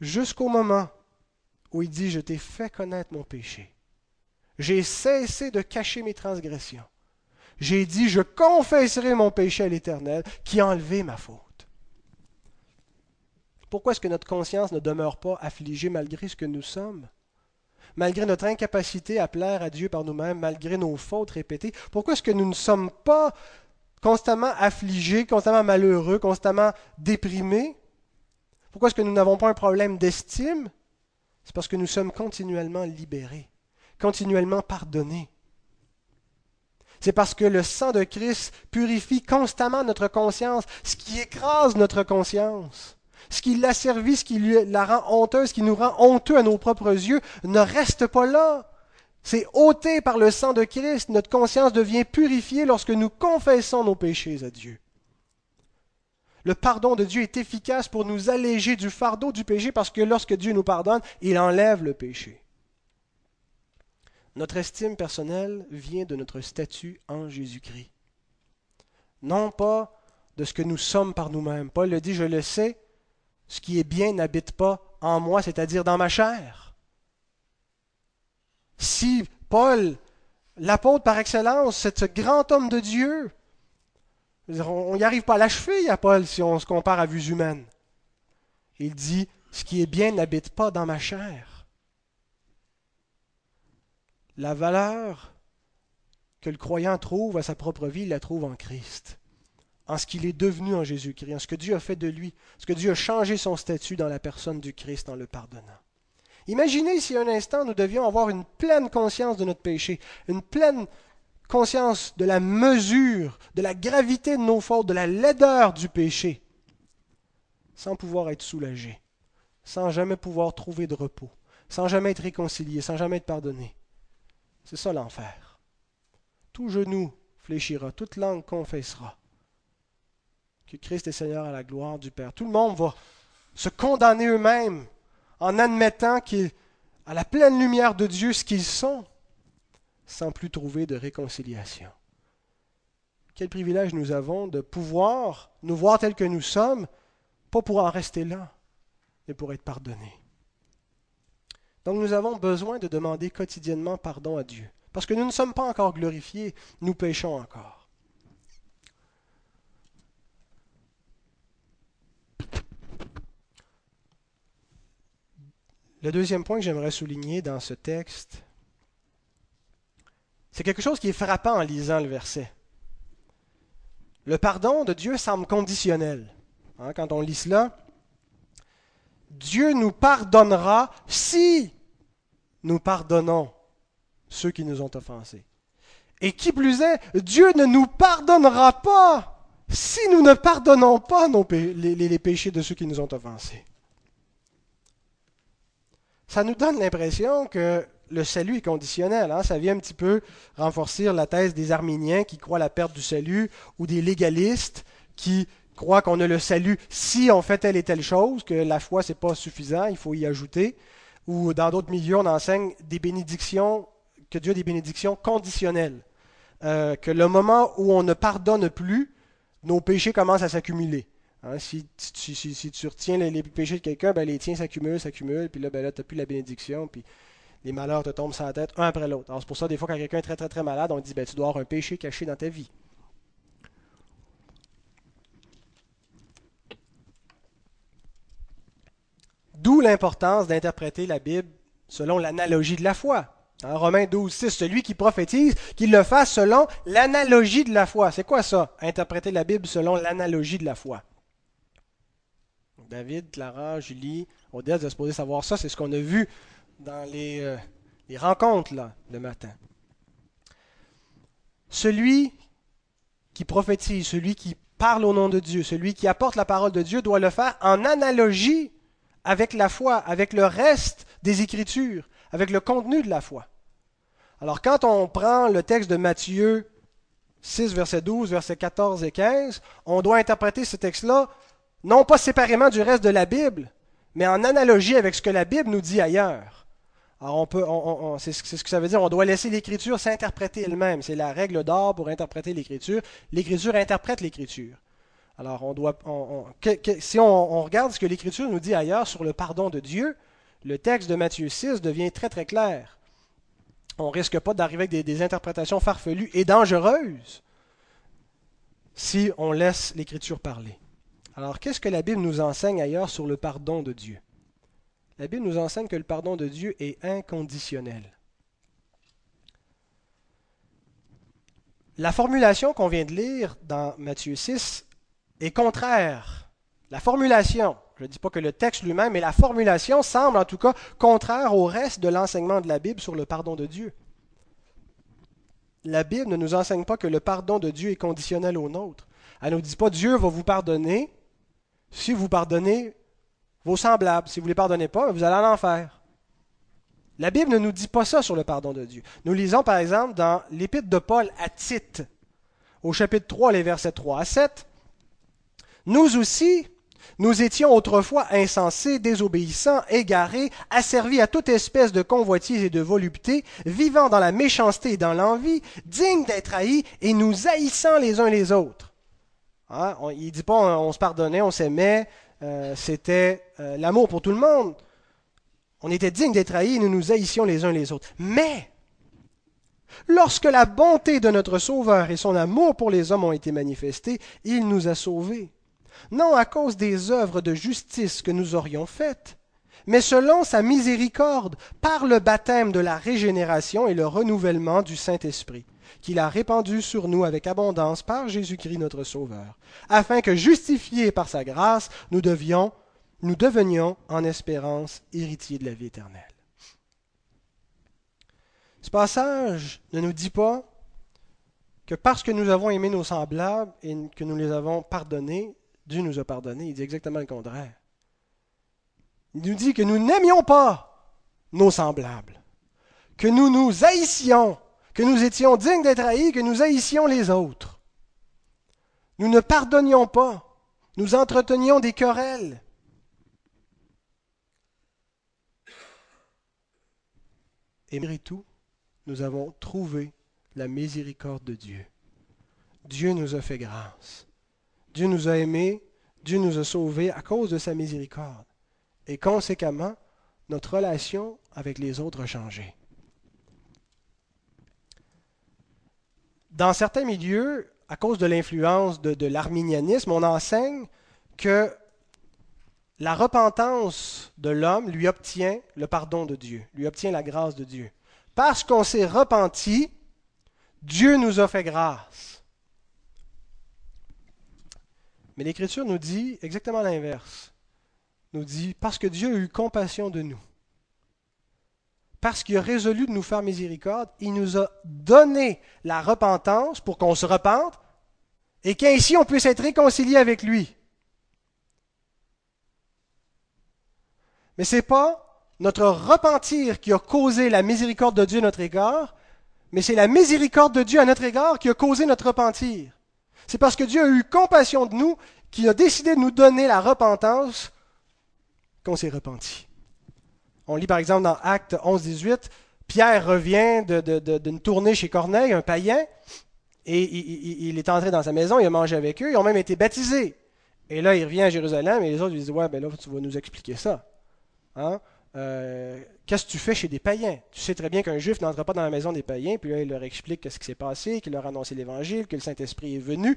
jusqu'au moment où il dit, je t'ai fait connaître mon péché. J'ai cessé de cacher mes transgressions. J'ai dit, je confesserai mon péché à l'Éternel qui a enlevé ma faute. Pourquoi est-ce que notre conscience ne demeure pas affligée malgré ce que nous sommes? Malgré notre incapacité à plaire à Dieu par nous-mêmes, malgré nos fautes répétées, pourquoi est-ce que nous ne sommes pas constamment affligés, constamment malheureux, constamment déprimés Pourquoi est-ce que nous n'avons pas un problème d'estime? C'est parce que nous sommes continuellement libérés, continuellement pardonnés. C'est parce que le sang de Christ purifie constamment notre conscience, ce qui écrase notre conscience. Ce qui l'a servi, ce qui la rend honteuse, ce qui nous rend honteux à nos propres yeux, ne reste pas là. C'est ôté par le sang de Christ. Notre conscience devient purifiée lorsque nous confessons nos péchés à Dieu. Le pardon de Dieu est efficace pour nous alléger du fardeau du péché parce que lorsque Dieu nous pardonne, il enlève le péché. Notre estime personnelle vient de notre statut en Jésus-Christ. Non pas de ce que nous sommes par nous-mêmes. Paul le dit, je le sais, ce qui est bien n'habite pas en moi, c'est-à-dire dans ma chair. Si Paul, l'apôtre par excellence, c'est ce grand homme de Dieu, on n'y arrive pas à l'achever à Paul si on se compare à vues humaines. Il dit, ce qui est bien n'habite pas dans ma chair. La valeur que le croyant trouve à sa propre vie, il la trouve en Christ, en ce qu'il est devenu en Jésus-Christ, en ce que Dieu a fait de lui, ce que Dieu a changé son statut dans la personne du Christ en le pardonnant. Imaginez si un instant nous devions avoir une pleine conscience de notre péché, une pleine conscience de la mesure, de la gravité de nos fautes, de la laideur du péché, sans pouvoir être soulagé, sans jamais pouvoir trouver de repos, sans jamais être réconcilié, sans jamais être pardonné. C'est ça l'enfer. Tout genou fléchira, toute langue confessera que Christ est Seigneur à la gloire du Père. Tout le monde va se condamner eux-mêmes en admettant qu'ils, à la pleine lumière de Dieu, ce qu'ils sont, sans plus trouver de réconciliation. Quel privilège nous avons de pouvoir nous voir tels que nous sommes, pas pour en rester là, mais pour être pardonnés. Donc nous avons besoin de demander quotidiennement pardon à Dieu. Parce que nous ne sommes pas encore glorifiés, nous péchons encore. Le deuxième point que j'aimerais souligner dans ce texte, c'est quelque chose qui est frappant en lisant le verset. Le pardon de Dieu semble conditionnel. Hein, quand on lit cela, Dieu nous pardonnera si nous pardonnons ceux qui nous ont offensés. Et qui plus est, Dieu ne nous pardonnera pas si nous ne pardonnons pas les, péchés de ceux qui nous ont offensés. Ça nous donne l'impression que le salut est conditionnel. Hein. Ça vient un petit peu renforcer la thèse des Arméniens qui croient la perte du salut ou des légalistes qui croient qu'on a le salut si on fait telle et telle chose, que la foi, n'est pas suffisant, il faut y ajouter ou dans d'autres milieux, on enseigne des bénédictions, que Dieu a des bénédictions conditionnelles. Euh, que le moment où on ne pardonne plus, nos péchés commencent à s'accumuler. Hein, si, tu retiens les, péchés de quelqu'un, ben, les tiens s'accumulent, s'accumulent, puis là, ben, là tu n'as plus la bénédiction, puis les malheurs te tombent sur la tête un après l'autre. Alors c'est pour ça, des fois, quand quelqu'un est très, très, très malade, on dit, ben, tu dois avoir un péché caché dans ta vie. D'où l'importance d'interpréter la Bible selon l'analogie de la foi. En Romains 12, 6, celui qui prophétise, qu'il le fasse selon l'analogie de la foi. C'est quoi ça, interpréter la Bible selon l'analogie de la foi? David, Clara, Julie, Odette, vous êtes supposé savoir ça, c'est ce qu'on a vu dans les, euh, les rencontres là, le matin. Celui qui prophétise, celui qui parle au nom de Dieu, celui qui apporte la parole de Dieu doit le faire en analogie avec la foi, avec le reste des Écritures, avec le contenu de la foi. Alors quand on prend le texte de Matthieu 6, verset 12, verset 14 et 15, on doit interpréter ce texte-là non pas séparément du reste de la Bible, mais en analogie avec ce que la Bible nous dit ailleurs. Alors on peut, c'est ce que ça veut dire, on doit laisser l'Écriture s'interpréter elle-même. C'est la règle d'or pour interpréter l'Écriture. L'Écriture interprète l'Écriture. Alors, on doit, si on, regarde ce que l'Écriture nous dit ailleurs sur le pardon de Dieu, le texte de Matthieu 6 devient très très clair. On ne risque pas d'arriver avec des, interprétations farfelues et dangereuses si on laisse l'Écriture parler. Alors, qu'est-ce que la Bible nous enseigne ailleurs sur le pardon de Dieu? La Bible nous enseigne que le pardon de Dieu est inconditionnel. La formulation qu'on vient de lire dans Matthieu 6 est contraire. La formulation, je ne dis pas que le texte lui-même, mais la formulation semble en tout cas contraire au reste de l'enseignement de la Bible sur le pardon de Dieu. La Bible ne nous enseigne pas que le pardon de Dieu est conditionnel au nôtre. Elle ne nous dit pas Dieu va vous pardonner si vous pardonnez vos semblables. Si vous ne les pardonnez pas, vous allez en enfer. La Bible ne nous dit pas ça sur le pardon de Dieu. Nous lisons par exemple dans l'épître de Paul à Tite, au chapitre 3, les versets 3 à 7. Nous aussi, nous étions autrefois insensés, désobéissants, égarés, asservis à toute espèce de convoitise et de volupté, vivant dans la méchanceté et dans l'envie, dignes d'être haïs et nous haïssant les uns les autres. Hein? il ne dit pas on, se pardonnait, on s'aimait, euh, c'était euh, l'amour pour tout le monde. On était dignes d'être haïs nous nous haïssions les uns les autres. Mais, lorsque la bonté de notre Sauveur et son amour pour les hommes ont été manifestés, il nous a sauvés. Non à cause des œuvres de justice que nous aurions faites, mais selon sa miséricorde, par le baptême de la régénération et le renouvellement du Saint-Esprit, qu'il a répandu sur nous avec abondance par Jésus-Christ notre Sauveur, afin que, justifiés par sa grâce, nous devions nous devenions en espérance héritiers de la vie éternelle. Ce passage ne nous dit pas que parce que nous avons aimé nos semblables et que nous les avons pardonnés, Dieu nous a pardonnés. Il dit exactement le contraire. Il nous dit que nous n'aimions pas nos semblables, que nous nous haïssions, que nous étions dignes d'être haïs, que nous haïssions les autres. Nous ne pardonnions pas, nous entretenions des querelles, Et malgré tout, nous avons trouvé la miséricorde de Dieu. Dieu nous a fait grâce. Dieu nous a aimés, Dieu nous a sauvés à cause de sa miséricorde. Et conséquemment, notre relation avec les autres a changé. Dans certains milieux, à cause de l'influence de, l'arminianisme, on enseigne que la repentance de l'homme lui obtient le pardon de Dieu, lui obtient la grâce de Dieu. Parce qu'on s'est repenti, Dieu nous a fait grâce. Mais l'Écriture nous dit exactement l'inverse. Nous dit, parce que Dieu a eu compassion de nous, parce qu'il a résolu de nous faire miséricorde, il nous a donné la repentance pour qu'on se repente et qu'ainsi on puisse être réconcilié avec lui. Mais ce n'est pas notre repentir qui a causé la miséricorde de Dieu à notre égard, mais c'est la miséricorde de Dieu à notre égard qui a causé notre repentir. C'est parce que Dieu a eu compassion de nous qu'il a décidé de nous donner la repentance qu'on s'est repenti. On lit par exemple dans Acte 11-18, Pierre revient d'une tournée chez Corneille, un païen, et il, est entré dans sa maison, il a mangé avec eux, ils ont même été baptisés. Et là, il revient à Jérusalem et les autres lui disent Ouais, ben là, tu vas nous expliquer ça. Hein? Euh, qu'est-ce que tu fais chez des païens? Tu sais très bien qu'un juif n'entre pas dans la maison des païens, puis là, il leur explique qu'est-ce qui s'est passé, qu'il leur a annoncé l'Évangile, que le Saint-Esprit est venu,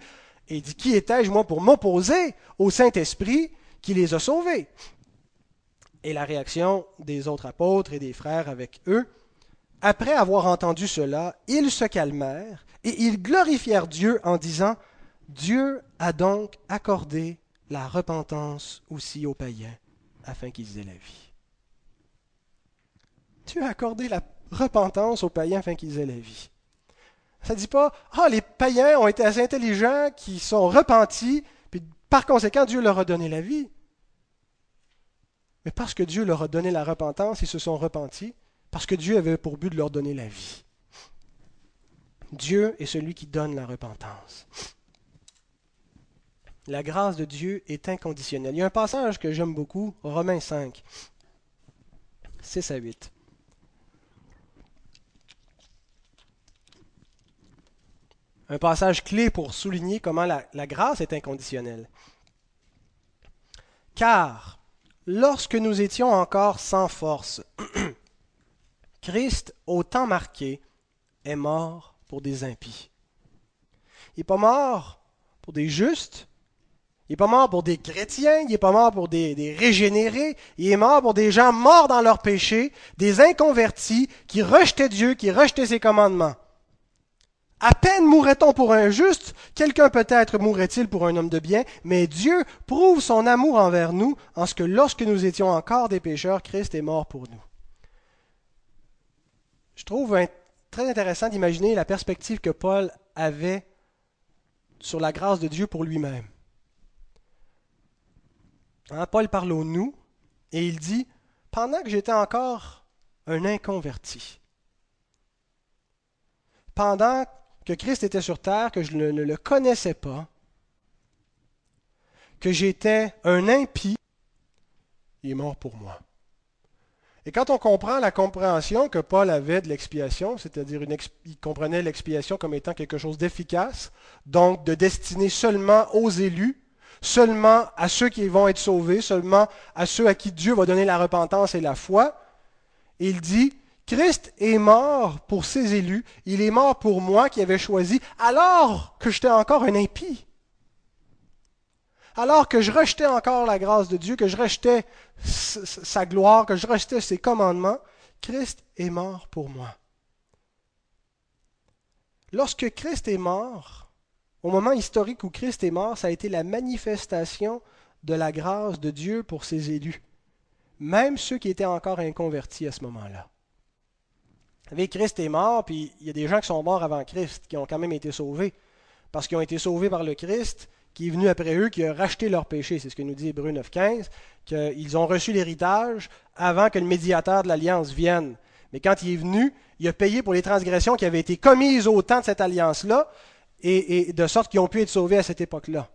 et il dit Qui étais-je, moi, pour m'opposer au Saint-Esprit qui les a sauvés Et la réaction des autres apôtres et des frères avec eux, après avoir entendu cela, ils se calmèrent et ils glorifièrent Dieu en disant Dieu a donc accordé la repentance aussi aux païens afin qu'ils aient la vie. Dieu a accordé la repentance aux païens afin qu'ils aient la vie. Ça ne dit pas, ah, les païens ont été assez intelligents, qui sont repentis, puis par conséquent, Dieu leur a donné la vie. Mais parce que Dieu leur a donné la repentance, ils se sont repentis, parce que Dieu avait pour but de leur donner la vie. Dieu est celui qui donne la repentance. La grâce de Dieu est inconditionnelle. Il y a un passage que j'aime beaucoup, Romains 5, 6 à 8. un passage clé pour souligner comment la, la grâce est inconditionnelle. Car lorsque nous étions encore sans force, [CLEARS THROAT] Christ, au temps marqué, est mort pour des impies. Il n'est pas mort pour des justes, il n'est pas mort pour des chrétiens, il n'est pas mort pour des, des, régénérés, il est mort pour des gens morts dans leur péché, des inconvertis qui rejetaient Dieu, qui rejetaient ses commandements. À peine mourrait-on pour un juste, quelqu'un peut-être mourrait-il pour un homme de bien, mais Dieu prouve son amour envers nous en ce que lorsque nous étions encore des pécheurs, Christ est mort pour nous. Je trouve très intéressant d'imaginer la perspective que Paul avait sur la grâce de Dieu pour lui-même. Hein, Paul parle au nous et il dit, pendant que j'étais encore un inconverti, pendant que Christ était sur terre, que je ne, le connaissais pas, que j'étais un impie, il est mort pour moi. Et quand on comprend la compréhension que Paul avait de l'expiation, c'est-à-dire il comprenait l'expiation comme étant quelque chose d'efficace, donc de destiné seulement aux élus, seulement à ceux qui vont être sauvés, seulement à ceux à qui Dieu va donner la repentance et la foi. Il dit, Christ est mort pour ses élus, il est mort pour moi qui avais choisi, alors que j'étais encore un impie. Alors que je rejetais encore la grâce de Dieu, que je rejetais sa gloire, que je rejetais ses commandements, Christ est mort pour moi. Lorsque Christ est mort, au moment historique où Christ est mort, ça a été la manifestation de la grâce de Dieu pour ses élus, même ceux qui étaient encore inconvertis à ce moment-là. Savez, Christ est mort, puis il y a des gens qui sont morts avant Christ, qui ont quand même été sauvés, parce qu'ils ont été sauvés par le Christ, qui est venu après eux, qui a racheté leur péché. C'est ce que nous dit Hébreu 9.15, qu'ils ont reçu l'héritage avant que le médiateur de l'alliance vienne. Mais quand il est venu, il a payé pour les transgressions qui avaient été commises au temps de cette alliance-là, et, de sorte qu'ils ont pu être sauvés à cette époque-là.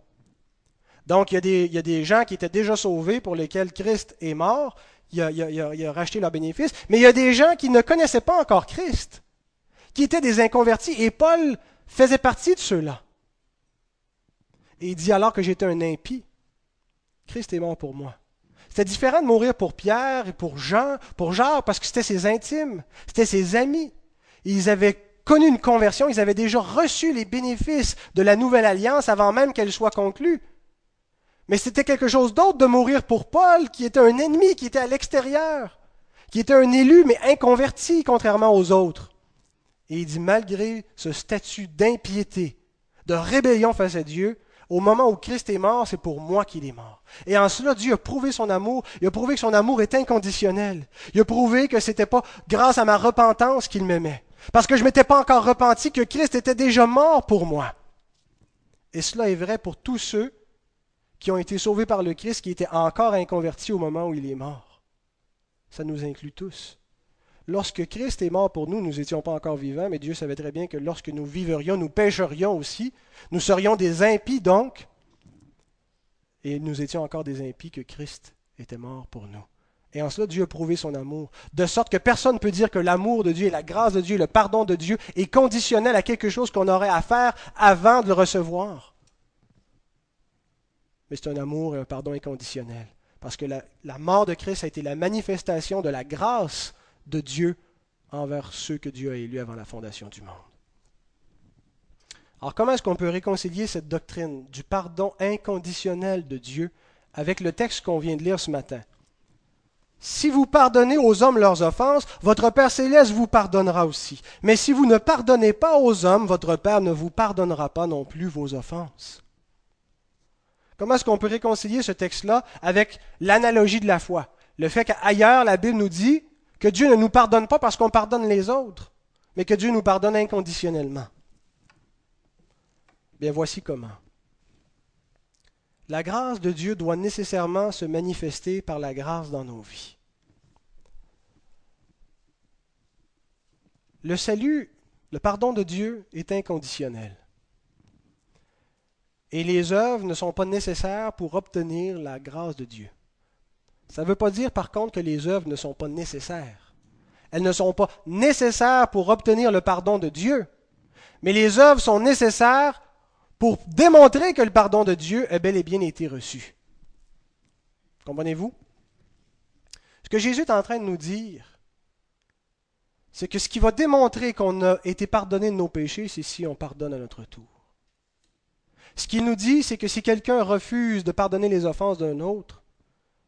Donc, il y, a des, gens qui étaient déjà sauvés pour lesquels Christ est mort, il a, racheté leurs bénéfices, mais il y a des gens qui ne connaissaient pas encore Christ, qui étaient des inconvertis, et Paul faisait partie de ceux-là. Et il dit alors que j'étais un impie, Christ est mort pour moi. C'était différent de mourir pour Pierre et pour Jean, pour Jacques, parce que c'était ses intimes, c'était ses amis. Ils avaient connu une conversion, ils avaient déjà reçu les bénéfices de la nouvelle alliance avant même qu'elle soit conclue. Mais c'était quelque chose d'autre de mourir pour Paul, qui était un ennemi, qui était à l'extérieur, qui était un élu, mais inconverti, contrairement aux autres. Et il dit, malgré ce statut d'impiété, de rébellion face à Dieu, au moment où Christ est mort, c'est pour moi qu'il est mort. Et en cela, Dieu a prouvé son amour. Il a prouvé que son amour est inconditionnel. Il a prouvé que ce n'était pas grâce à ma repentance qu'il m'aimait, parce que je ne m'étais pas encore repenti que Christ était déjà mort pour moi. Et cela est vrai pour tous ceux qui ont été sauvés par le Christ, qui étaient encore inconvertis au moment où il est mort. Ça nous inclut tous. Lorsque Christ est mort pour nous, nous n'étions pas encore vivants, mais Dieu savait très bien que lorsque nous vivrions, nous pécherions aussi. Nous serions des impies donc. Et nous étions encore des impies que Christ était mort pour nous. Et en cela, Dieu a prouvé son amour. De sorte que personne ne peut dire que l'amour de Dieu et la grâce de Dieu, le pardon de Dieu est conditionnel à quelque chose qu'on aurait à faire avant de le recevoir. C'est un amour et un pardon inconditionnel. Parce que la, la, mort de Christ a été la manifestation de la grâce de Dieu envers ceux que Dieu a élus avant la fondation du monde. Alors comment est-ce qu'on peut réconcilier cette doctrine du pardon inconditionnel de Dieu avec le texte qu'on vient de lire ce matin? Si vous pardonnez aux hommes leurs offenses, votre Père céleste vous pardonnera aussi. Mais si vous ne pardonnez pas aux hommes, votre Père ne vous pardonnera pas non plus vos offenses. Comment est-ce qu'on peut réconcilier ce texte-là avec l'analogie de la foi? Le fait qu'ailleurs, la Bible nous dit que Dieu ne nous pardonne pas parce qu'on pardonne les autres, mais que Dieu nous pardonne inconditionnellement. Bien voici comment. La grâce de Dieu doit nécessairement se manifester par la grâce dans nos vies. Le salut, le pardon de Dieu est inconditionnel. Et les œuvres ne sont pas nécessaires pour obtenir la grâce de Dieu. Ça ne veut pas dire par contre que les œuvres ne sont pas nécessaires. Elles ne sont pas nécessaires pour obtenir le pardon de Dieu, Mais les œuvres sont nécessaires pour démontrer que le pardon de Dieu a bel et bien été reçu. Comprenez-vous? Ce que Jésus est en train de nous dire, c'est que ce qui va démontrer qu'on a été pardonné de nos péchés, c'est si on pardonne à notre tour. Ce qu'il nous dit, c'est que si quelqu'un refuse de pardonner les offenses d'un autre,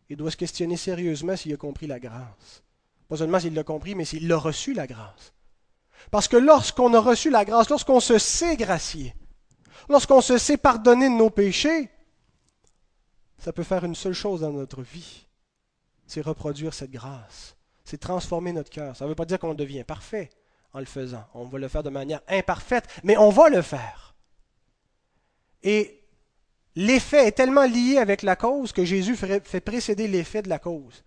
il doit se questionner sérieusement s'il a compris la grâce. Pas seulement s'il l'a compris, mais s'il a reçu la grâce. Parce que lorsqu'on a reçu la grâce, lorsqu'on se sait gracier, lorsqu'on se sait pardonner de nos péchés, ça peut faire une seule chose dans notre vie, c'est reproduire cette grâce, c'est transformer notre cœur. Ça ne veut pas dire qu'on devient parfait en le faisant. On va le faire de manière imparfaite, mais on va le faire. Et l'effet est tellement lié avec la cause que Jésus fait précéder l'effet de la cause.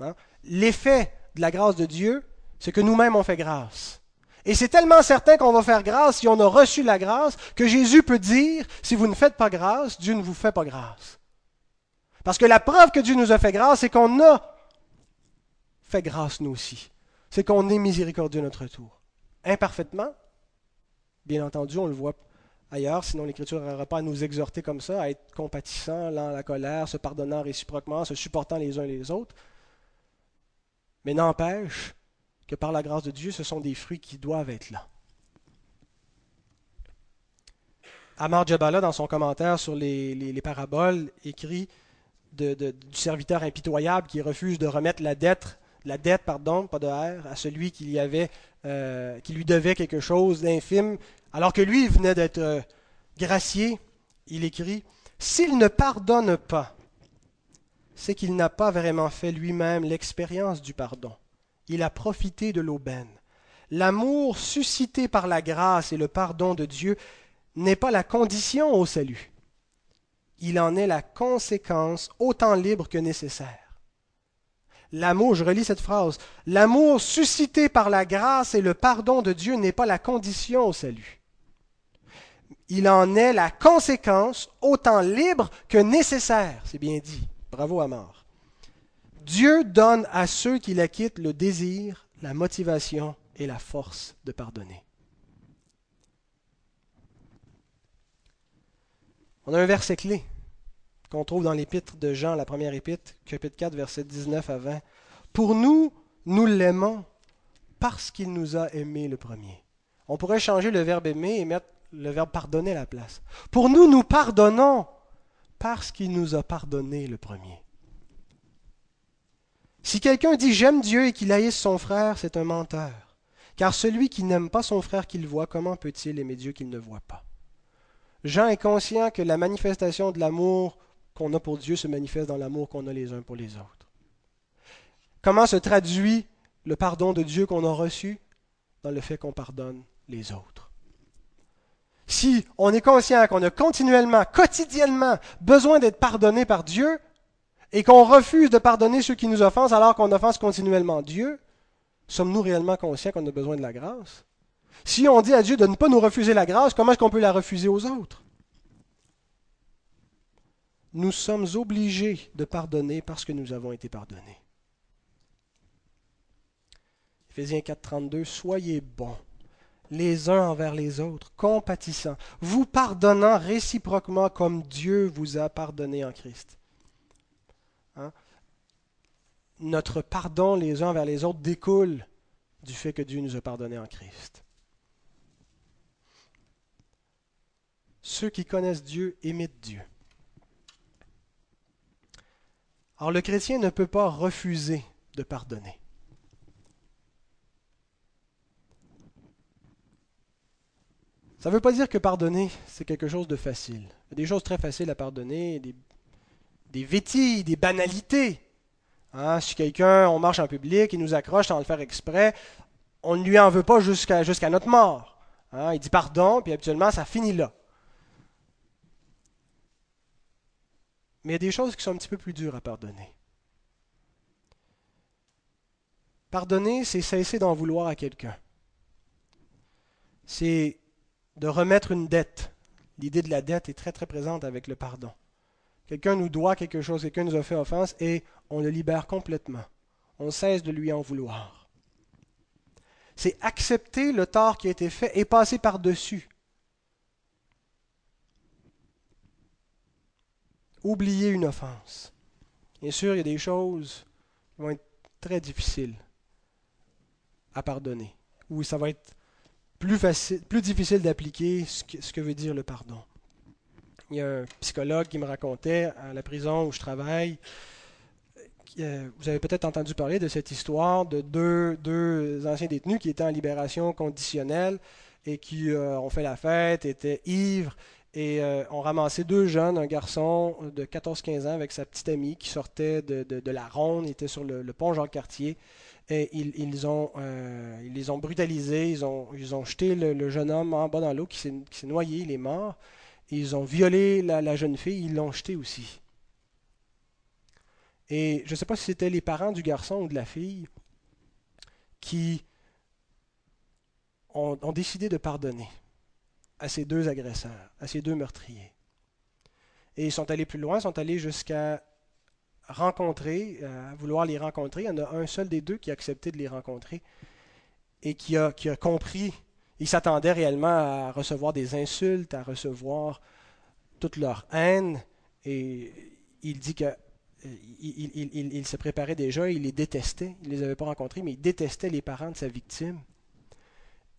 Hein? L'effet de la grâce de Dieu, c'est que nous-mêmes on fait grâce. Et c'est tellement certain qu'on va faire grâce si on a reçu la grâce que Jésus peut dire, si vous ne faites pas grâce, Dieu ne vous fait pas grâce. Parce que la preuve que Dieu nous a fait grâce, c'est qu'on a fait grâce nous aussi. C'est qu'on est miséricordieux à notre tour. Imparfaitement, bien entendu, on le voit ailleurs, sinon l'Écriture n'aurait pas à nous exhorter comme ça, à être compatissant, lent à la colère, se pardonnant réciproquement, se supportant les uns les autres. Mais n'empêche que par la grâce de Dieu, ce sont des fruits qui doivent être là. Amar Jabala, dans son commentaire sur les, paraboles, écrit du serviteur impitoyable qui refuse de remettre la dette, la dette, pardon, pas de R, à celui qui, y avait, euh, qui lui devait quelque chose d'infime, alors que lui, venait d'être euh, gracié. Il écrit S'il ne pardonne pas, c'est qu'il n'a pas vraiment fait lui-même l'expérience du pardon il a profité de l'aubaine. L'amour suscité par la grâce et le pardon de Dieu n'est pas la condition au salut. Il en est la conséquence autant libre que nécessaire. L'amour, je relis cette phrase, l'amour suscité par la grâce et le pardon de Dieu n'est pas la condition au salut. Il en est la conséquence autant libre que nécessaire. C'est bien dit. Bravo Amar. Dieu donne à ceux qui la quittent le désir, la motivation et la force de pardonner. On a un verset clé qu'on trouve dans l'épître de Jean, la première épître, chapitre 4, verset 19 à 20. Pour nous, nous l'aimons parce qu'il nous a aimés le premier. On pourrait changer le verbe aimer et mettre le verbe pardonner à la place. Pour nous, nous pardonnons parce qu'il nous a pardonné le premier. Si quelqu'un dit j'aime Dieu et qu'il haïsse son frère, c'est un menteur. Car celui qui n'aime pas son frère qu'il voit, comment peut-il aimer Dieu qu'il ne voit pas? Jean est conscient que la manifestation de l'amour qu'on a pour Dieu se manifeste dans l'amour qu'on a les uns pour les autres. Comment se traduit le pardon de Dieu qu'on a reçu Dans le fait qu'on pardonne les autres? Si on est conscient qu'on a continuellement, quotidiennement besoin d'être pardonné par Dieu, et qu'on refuse de pardonner ceux qui nous offensent alors qu'on offense continuellement Dieu, sommes-nous réellement conscients qu'on a besoin de la grâce? Si on dit à Dieu de ne pas nous refuser la grâce, comment est-ce qu'on peut la refuser aux autres? Nous sommes obligés de pardonner parce que nous avons été pardonnés. Éphésiens 4.32, Soyez bons les uns envers les autres, compatissants, vous pardonnant réciproquement comme Dieu vous a pardonné en Christ. Hein? Notre pardon les uns vers les autres découle du fait que Dieu nous a pardonné en Christ. Ceux qui connaissent Dieu imitent Dieu. Alors le chrétien ne peut pas refuser de pardonner. Ça ne veut pas dire que pardonner, c'est quelque chose de facile. Il y a des choses très faciles à pardonner, des des des banalités. Hein, si quelqu'un, on marche en public, il nous accroche sans le faire exprès, on ne lui en veut pas jusqu'à jusqu'à notre mort. Hein, il dit pardon, puis habituellement, ça finit là. Mais il y a des choses qui sont un petit peu plus dures à pardonner. Pardonner, c'est cesser d'en vouloir à quelqu'un. C'est de remettre une dette. L'idée de la dette est très très présente avec le pardon. Quelqu'un nous doit quelque chose, quelqu'un nous a fait offense et on le libère complètement. On cesse de lui en vouloir. C'est accepter le tort qui a été fait et passer par-dessus. Oublier une offense. Bien sûr, il y a des choses qui vont être très difficiles à pardonner, ou ça va être plus, facile, difficile d'appliquer ce que, veut dire le pardon. Il y a un psychologue qui me racontait à la prison où je travaille, euh, vous avez peut-être entendu parler de cette histoire de deux, deux, anciens détenus qui étaient en libération conditionnelle et qui euh, ont fait la fête, étaient ivres et euh, ont ramassé deux jeunes, un garçon de 14-15 ans avec sa petite amie qui sortait de, la ronde, il était sur le, pont Jean-Cartier. Et ils, ont, ils les ont brutalisés, ils ont, ils ont jeté le, jeune homme en bas dans l'eau qui s'est noyé, il est mort. Ils ont violé la, la jeune fille, ils l'ont jeté aussi. Et je ne sais pas si c'était les parents du garçon ou de la fille qui ont, décidé de pardonner à ces deux agresseurs, à ces deux meurtriers. Et ils sont allés plus loin, sont allés jusqu'à rencontrer, euh, à vouloir les rencontrer. Il y en a un seul des deux qui a accepté de les rencontrer et qui a, compris. Il s'attendait réellement à recevoir des insultes, à recevoir toute leur haine. Et il dit que il, se préparait déjà, il les détestait. Il ne les avait pas rencontrés, mais il détestait les parents de sa victime.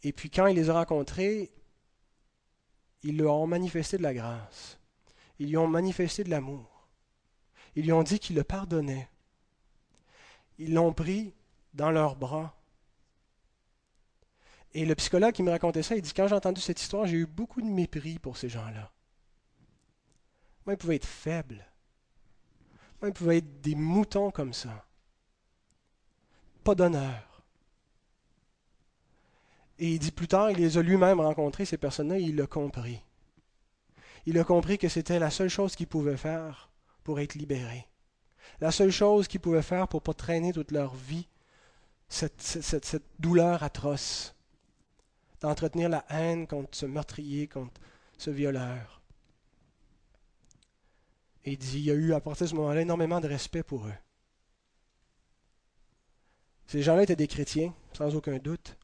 Et puis quand il les a rencontrés, ils leur ont manifesté de la grâce. Ils lui ont manifesté de l'amour. Ils lui ont dit qu'il le pardonnait. Ils l'ont pris dans leurs bras. Et le psychologue qui me racontait ça, il dit, quand j'ai entendu cette histoire, j'ai eu beaucoup de mépris pour ces gens-là. Moi, ils pouvaient être faibles ils pouvaient être des moutons comme ça. Pas d'honneur. Et il dit plus tard, il les a lui-même rencontrés, ces personnes-là, et il l'a compris. Il a compris que c'était la seule chose qu'il pouvait faire pour être libéré. La seule chose qu'il pouvait faire pour ne pas traîner toute leur vie cette, cette, cette douleur atroce, d'entretenir la haine contre ce meurtrier, contre ce violeur. Et il dit, il y a eu à partir de ce moment-là énormément de respect pour eux. Ces gens-là étaient des chrétiens, sans aucun doute.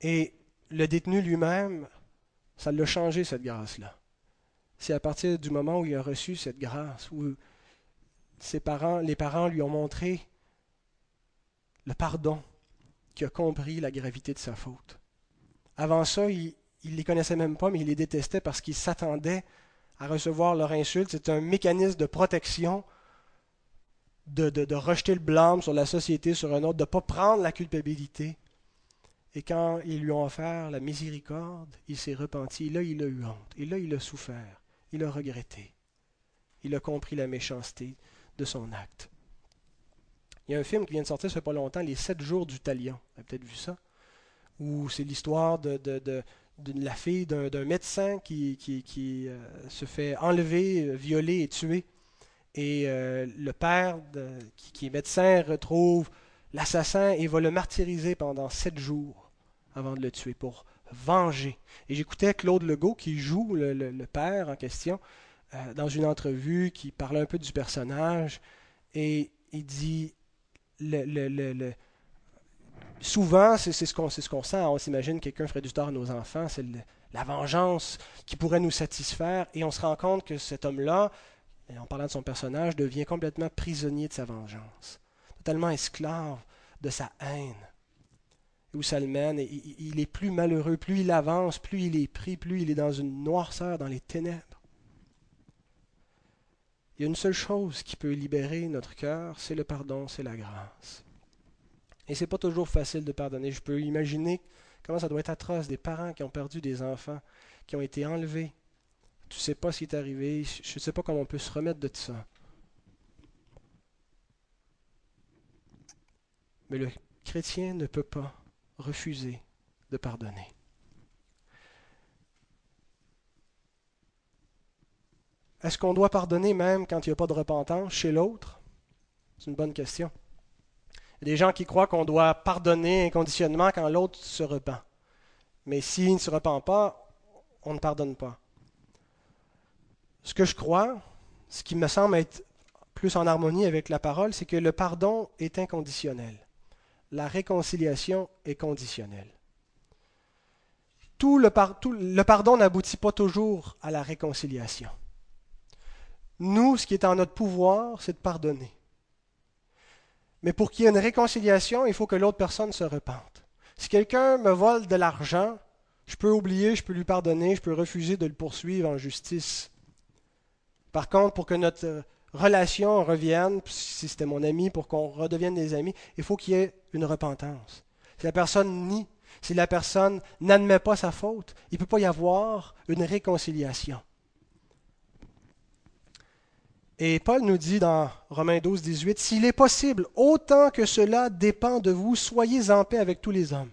Et le détenu lui-même, ça l'a changé, cette grâce-là. C'est à partir du moment où il a reçu cette grâce, où ses parents, les parents lui ont montré le pardon, qu'il a compris la gravité de sa faute. Avant ça, il ne les connaissait même pas, mais il les détestait parce qu'il s'attendait à recevoir leur insulte. C'est un mécanisme de protection, de, de, rejeter le blâme sur la société, sur un autre, de ne pas prendre la culpabilité. Et quand ils lui ont offert la miséricorde, il s'est repenti. Et là, il a eu honte. Et là, il a souffert. Il a regretté. Il a compris la méchanceté de son acte. Il y a un film qui vient de sortir, ça fait pas longtemps, Les Sept jours du Talion. Vous avez peut-être vu ça? Où c'est l'histoire de, la fille d'un médecin qui, euh, se fait enlever, violer et tuer. Et euh, le père, qui, est médecin, retrouve l'assassin et va le martyriser pendant sept jours avant de le tuer pour venger. Et j'écoutais Claude Legault qui joue le, père en question euh, dans une entrevue qui parle un peu du personnage et il dit souvent, c'est ce qu'on ce qu'on sent. On s'imagine quelqu'un ferait du tort à nos enfants. C'est la vengeance qui pourrait nous satisfaire. Et on se rend compte que cet homme-là, en parlant de son personnage, devient complètement prisonnier de sa vengeance. Totalement esclave de sa haine. Où ça le mène. Il est plus malheureux. Plus il avance, plus il est pris, plus il est dans une noirceur, dans les ténèbres. Il y a une seule chose qui peut libérer notre cœur, c'est le pardon, c'est la grâce. Et c'est pas toujours facile de pardonner. Je peux imaginer comment ça doit être atroce. Des parents qui ont perdu des enfants, qui ont été enlevés. Tu sais pas ce qui est arrivé. Je ne sais pas comment on peut se remettre de ça. Mais le chrétien ne peut pas refuser de pardonner. Est-ce qu'on doit pardonner même quand il n'y a pas de repentance chez l'autre? C'est une bonne question. Il y a des gens qui croient qu'on doit pardonner inconditionnellement quand l'autre se repent. Mais s'il ne se repent pas, on ne pardonne pas. Ce que je crois, ce qui me semble être plus en harmonie avec la parole, c'est que le pardon est inconditionnel. La réconciliation est conditionnelle. Tout le, le pardon n'aboutit pas toujours à la réconciliation. Nous, ce qui est en notre pouvoir, c'est de pardonner. Mais pour qu'il y ait une réconciliation, il faut que l'autre personne se repente. Si quelqu'un me vole de l'argent, je peux oublier, je peux lui pardonner, je peux refuser de le poursuivre en justice. Par contre, pour que notre relation revienne, si c'était mon ami, pour qu'on redevienne des amis, il faut qu'il y ait une repentance. Si la personne nie, si la personne n'admet pas sa faute, il ne peut pas y avoir une réconciliation. Et Paul nous dit dans Romains 12, 18, S'il est possible, autant que cela dépend de vous, soyez en paix avec tous les hommes.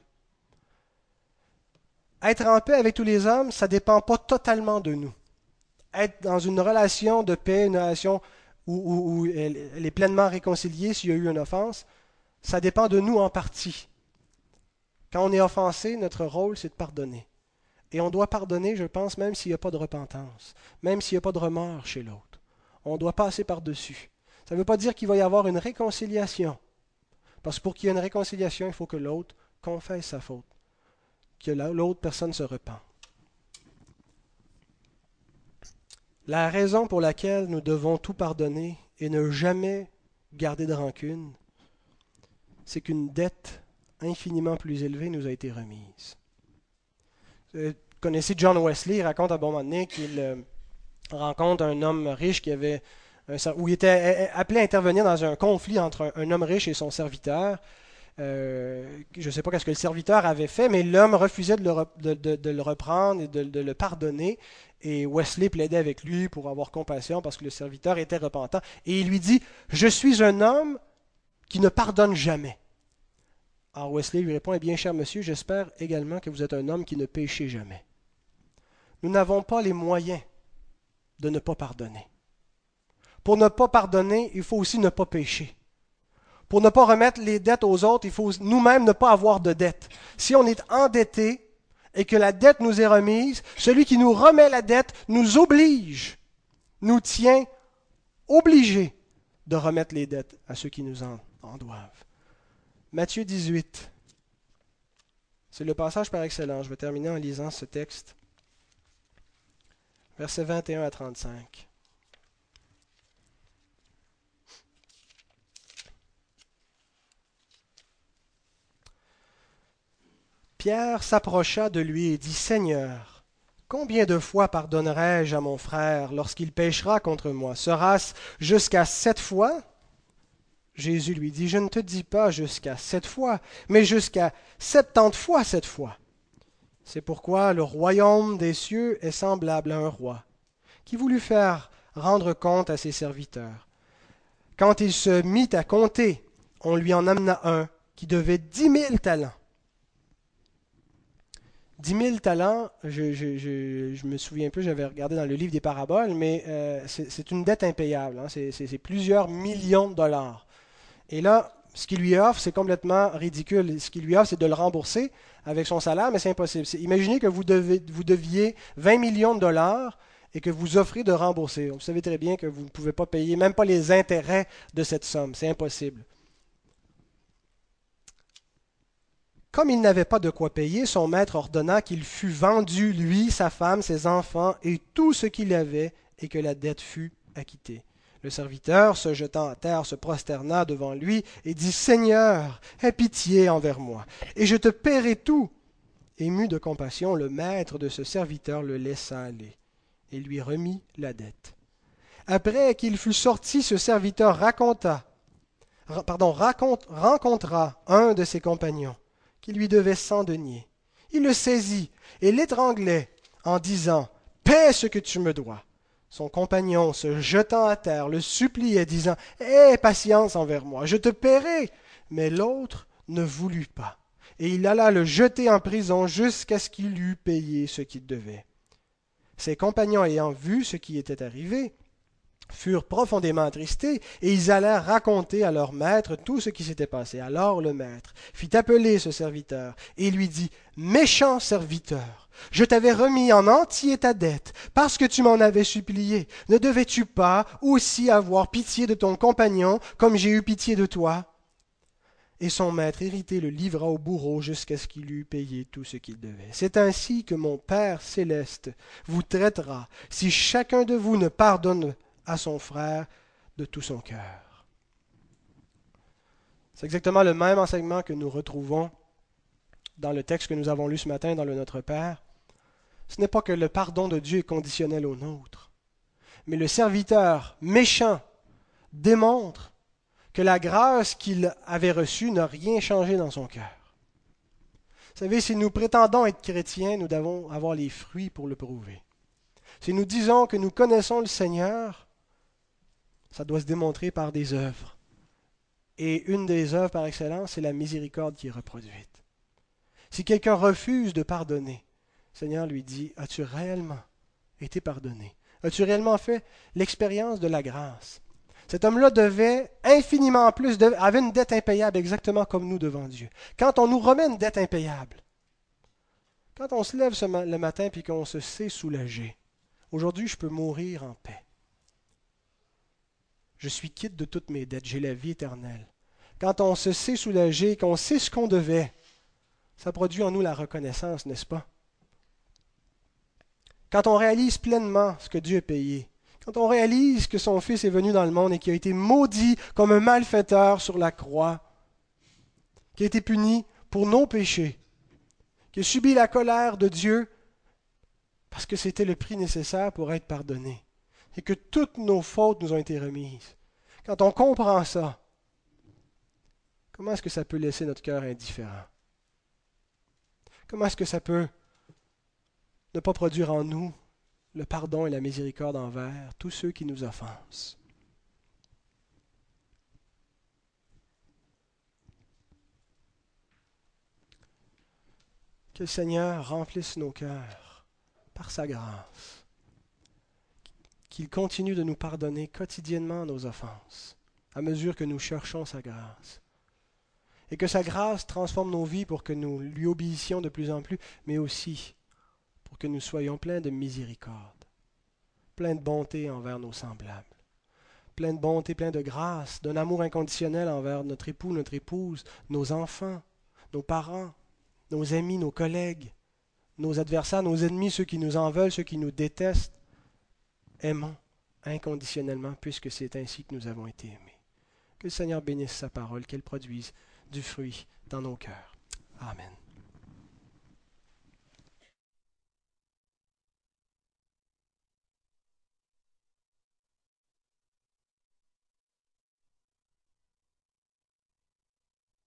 Être en paix avec tous les hommes, ça ne dépend pas totalement de nous. Être dans une relation de paix, une relation où, elle, est pleinement réconciliée s'il y a eu une offense, ça dépend de nous en partie. Quand on est offensé, notre rôle, c'est de pardonner. Et on doit pardonner, je pense, même s'il n'y a pas de repentance, même s'il n'y a pas de remords chez l'autre on doit passer par-dessus. Ça ne veut pas dire qu'il va y avoir une réconciliation. Parce que pour qu'il y ait une réconciliation, il faut que l'autre confesse sa faute, que l'autre personne se repent. La raison pour laquelle nous devons tout pardonner et ne jamais garder de rancune, c'est qu'une dette infiniment plus élevée nous a été remise. Vous connaissez John Wesley, il raconte à bon moment donné qu'il euh, rencontre un homme riche qui avait où il était appelé à intervenir dans un conflit entre un, homme riche et son serviteur. Euh, je ne sais pas ce que le serviteur avait fait, mais l'homme refusait de le, reprendre et de, le pardonner. Et Wesley plaidait avec lui pour avoir compassion parce que le serviteur était repentant. Et il lui dit, je suis un homme qui ne pardonne jamais. Alors Wesley lui répond, eh bien cher monsieur, j'espère également que vous êtes un homme qui ne péchez jamais. Nous n'avons pas les moyens de ne pas pardonner. Pour ne pas pardonner, il faut aussi ne pas pécher. Pour ne pas remettre les dettes aux autres, il faut nous-mêmes ne pas avoir de dettes. Si on est endetté et que la dette nous est remise, celui qui nous remet la dette nous oblige, nous tient obligés de remettre les dettes à ceux qui nous en, en doivent. Matthieu 18. C'est le passage par excellence. Je vais terminer en lisant ce texte versets 21 à 35. Pierre s'approcha de lui et dit, Seigneur, combien de fois pardonnerai-je à mon frère lorsqu'il péchera contre moi? Sera-ce jusqu'à sept fois Jésus lui dit, Je ne te dis pas jusqu'à sept fois, mais jusqu'à septante fois sept fois. C'est pourquoi le royaume des cieux est semblable à un roi, qui voulut faire rendre compte à ses serviteurs. Quand il se mit à compter, on lui en amena un qui devait dix mille talents. Dix mille talents, je, me souviens plus, j'avais regardé dans le livre des paraboles, mais euh, c'est une dette impayable. Hein. c'est plusieurs millions de dollars. Et là, ce qu'il lui offre, c'est complètement ridicule. Ce qu'il lui offre, c'est de le rembourser avec son salaire, mais c'est impossible. Imaginez que vous, vous deviez 20 millions de dollars et que vous offrez de rembourser. Vous savez très bien que vous ne pouvez pas payer même pas les intérêts de cette somme. C'est impossible. Comme il n'avait pas de quoi payer, son maître ordonna qu'il fût vendu, lui, sa femme, ses enfants et tout ce qu'il avait, et que la dette fût acquittée. Le serviteur, se jetant à terre, se prosterna devant lui et dit Seigneur, aie pitié envers moi, et je te paierai tout. Ému de compassion, le maître de ce serviteur le laissa aller et lui remit la dette. Après qu'il fut sorti, ce serviteur raconta, pardon, rencontra un de ses compagnons lui devait cent deniers. Il le saisit et l'étranglait en disant Paie ce que tu me dois. Son compagnon, se jetant à terre, le suppliait, disant Aie patience envers moi, je te paierai. Mais l'autre ne voulut pas, et il alla le jeter en prison jusqu'à ce qu'il eût payé ce qu'il devait. Ses compagnons ayant vu ce qui était arrivé, furent profondément attristés, et ils allèrent raconter à leur maître tout ce qui s'était passé. Alors le maître fit appeler ce serviteur, et lui dit Méchant serviteur, je t'avais remis en entier ta dette, parce que tu m'en avais supplié. Ne devais-tu pas aussi avoir pitié de ton compagnon, comme j'ai eu pitié de toi et son maître irrité le livra au bourreau jusqu'à ce qu'il eût payé tout ce qu'il devait. C'est ainsi que mon Père céleste vous traitera si chacun de vous ne pardonne à son frère de tout son cœur. C'est exactement le même enseignement que nous retrouvons dans le texte que nous avons lu ce matin dans le Notre Père. Ce n'est pas que le pardon de Dieu est conditionnel au nôtre, mais le serviteur méchant démontre que la grâce qu'il avait reçue n'a rien changé dans son cœur. Vous savez, si nous prétendons être chrétiens, nous devons avoir les fruits pour le prouver. Si nous disons que nous connaissons le Seigneur, ça doit se démontrer par des œuvres. Et une des œuvres par excellence, c'est la miséricorde qui est reproduite. Si quelqu'un refuse de pardonner, Seigneur lui dit, as-tu réellement été pardonné? As-tu réellement fait l'expérience de la grâce? Cet homme-là devait infiniment plus, avait une dette impayable exactement comme nous devant Dieu. Quand on nous remet une dette impayable, quand on se lève le matin et qu'on se sait soulagé, aujourd'hui je peux mourir en paix. Je suis quitte de toutes mes dettes, j'ai la vie éternelle. Quand on se sait soulagé, qu'on sait ce qu'on devait, ça produit en nous la reconnaissance, n'est-ce pas? Quand on réalise pleinement ce que Dieu a payé, quand on réalise que son Fils est venu dans le monde et qu'il a été maudit comme un malfaiteur sur la croix, qui a été puni pour nos péchés, qui a subi la colère de Dieu parce que c'était le prix nécessaire pour être pardonné, et que toutes nos fautes nous ont été remises. Quand on comprend ça, comment est-ce que ça peut laisser notre cœur indifférent? Comment est-ce que ça peut ne pas produire en nous le pardon et la miséricorde envers tous ceux qui nous offensent? Que le Seigneur remplisse nos cœurs par sa grâce, qu'il continue de nous pardonner quotidiennement nos offenses, à mesure que nous cherchons sa grâce, et que sa grâce transforme nos vies pour que nous lui obéissions de plus en plus, mais aussi pour que nous soyons pleins de miséricorde, pleins de bonté envers nos semblables, pleins de bonté, pleins de grâce, d'un amour inconditionnel envers notre époux, notre épouse, nos enfants, nos parents, nos amis, nos collègues, nos adversaires, nos ennemis, ceux qui nous en veulent, ceux qui nous détestent. Aimons inconditionnellement, puisque c'est ainsi que nous avons été aimés. Que le Seigneur bénisse sa parole, qu'elle produise du fruit dans nos cœurs. Amen.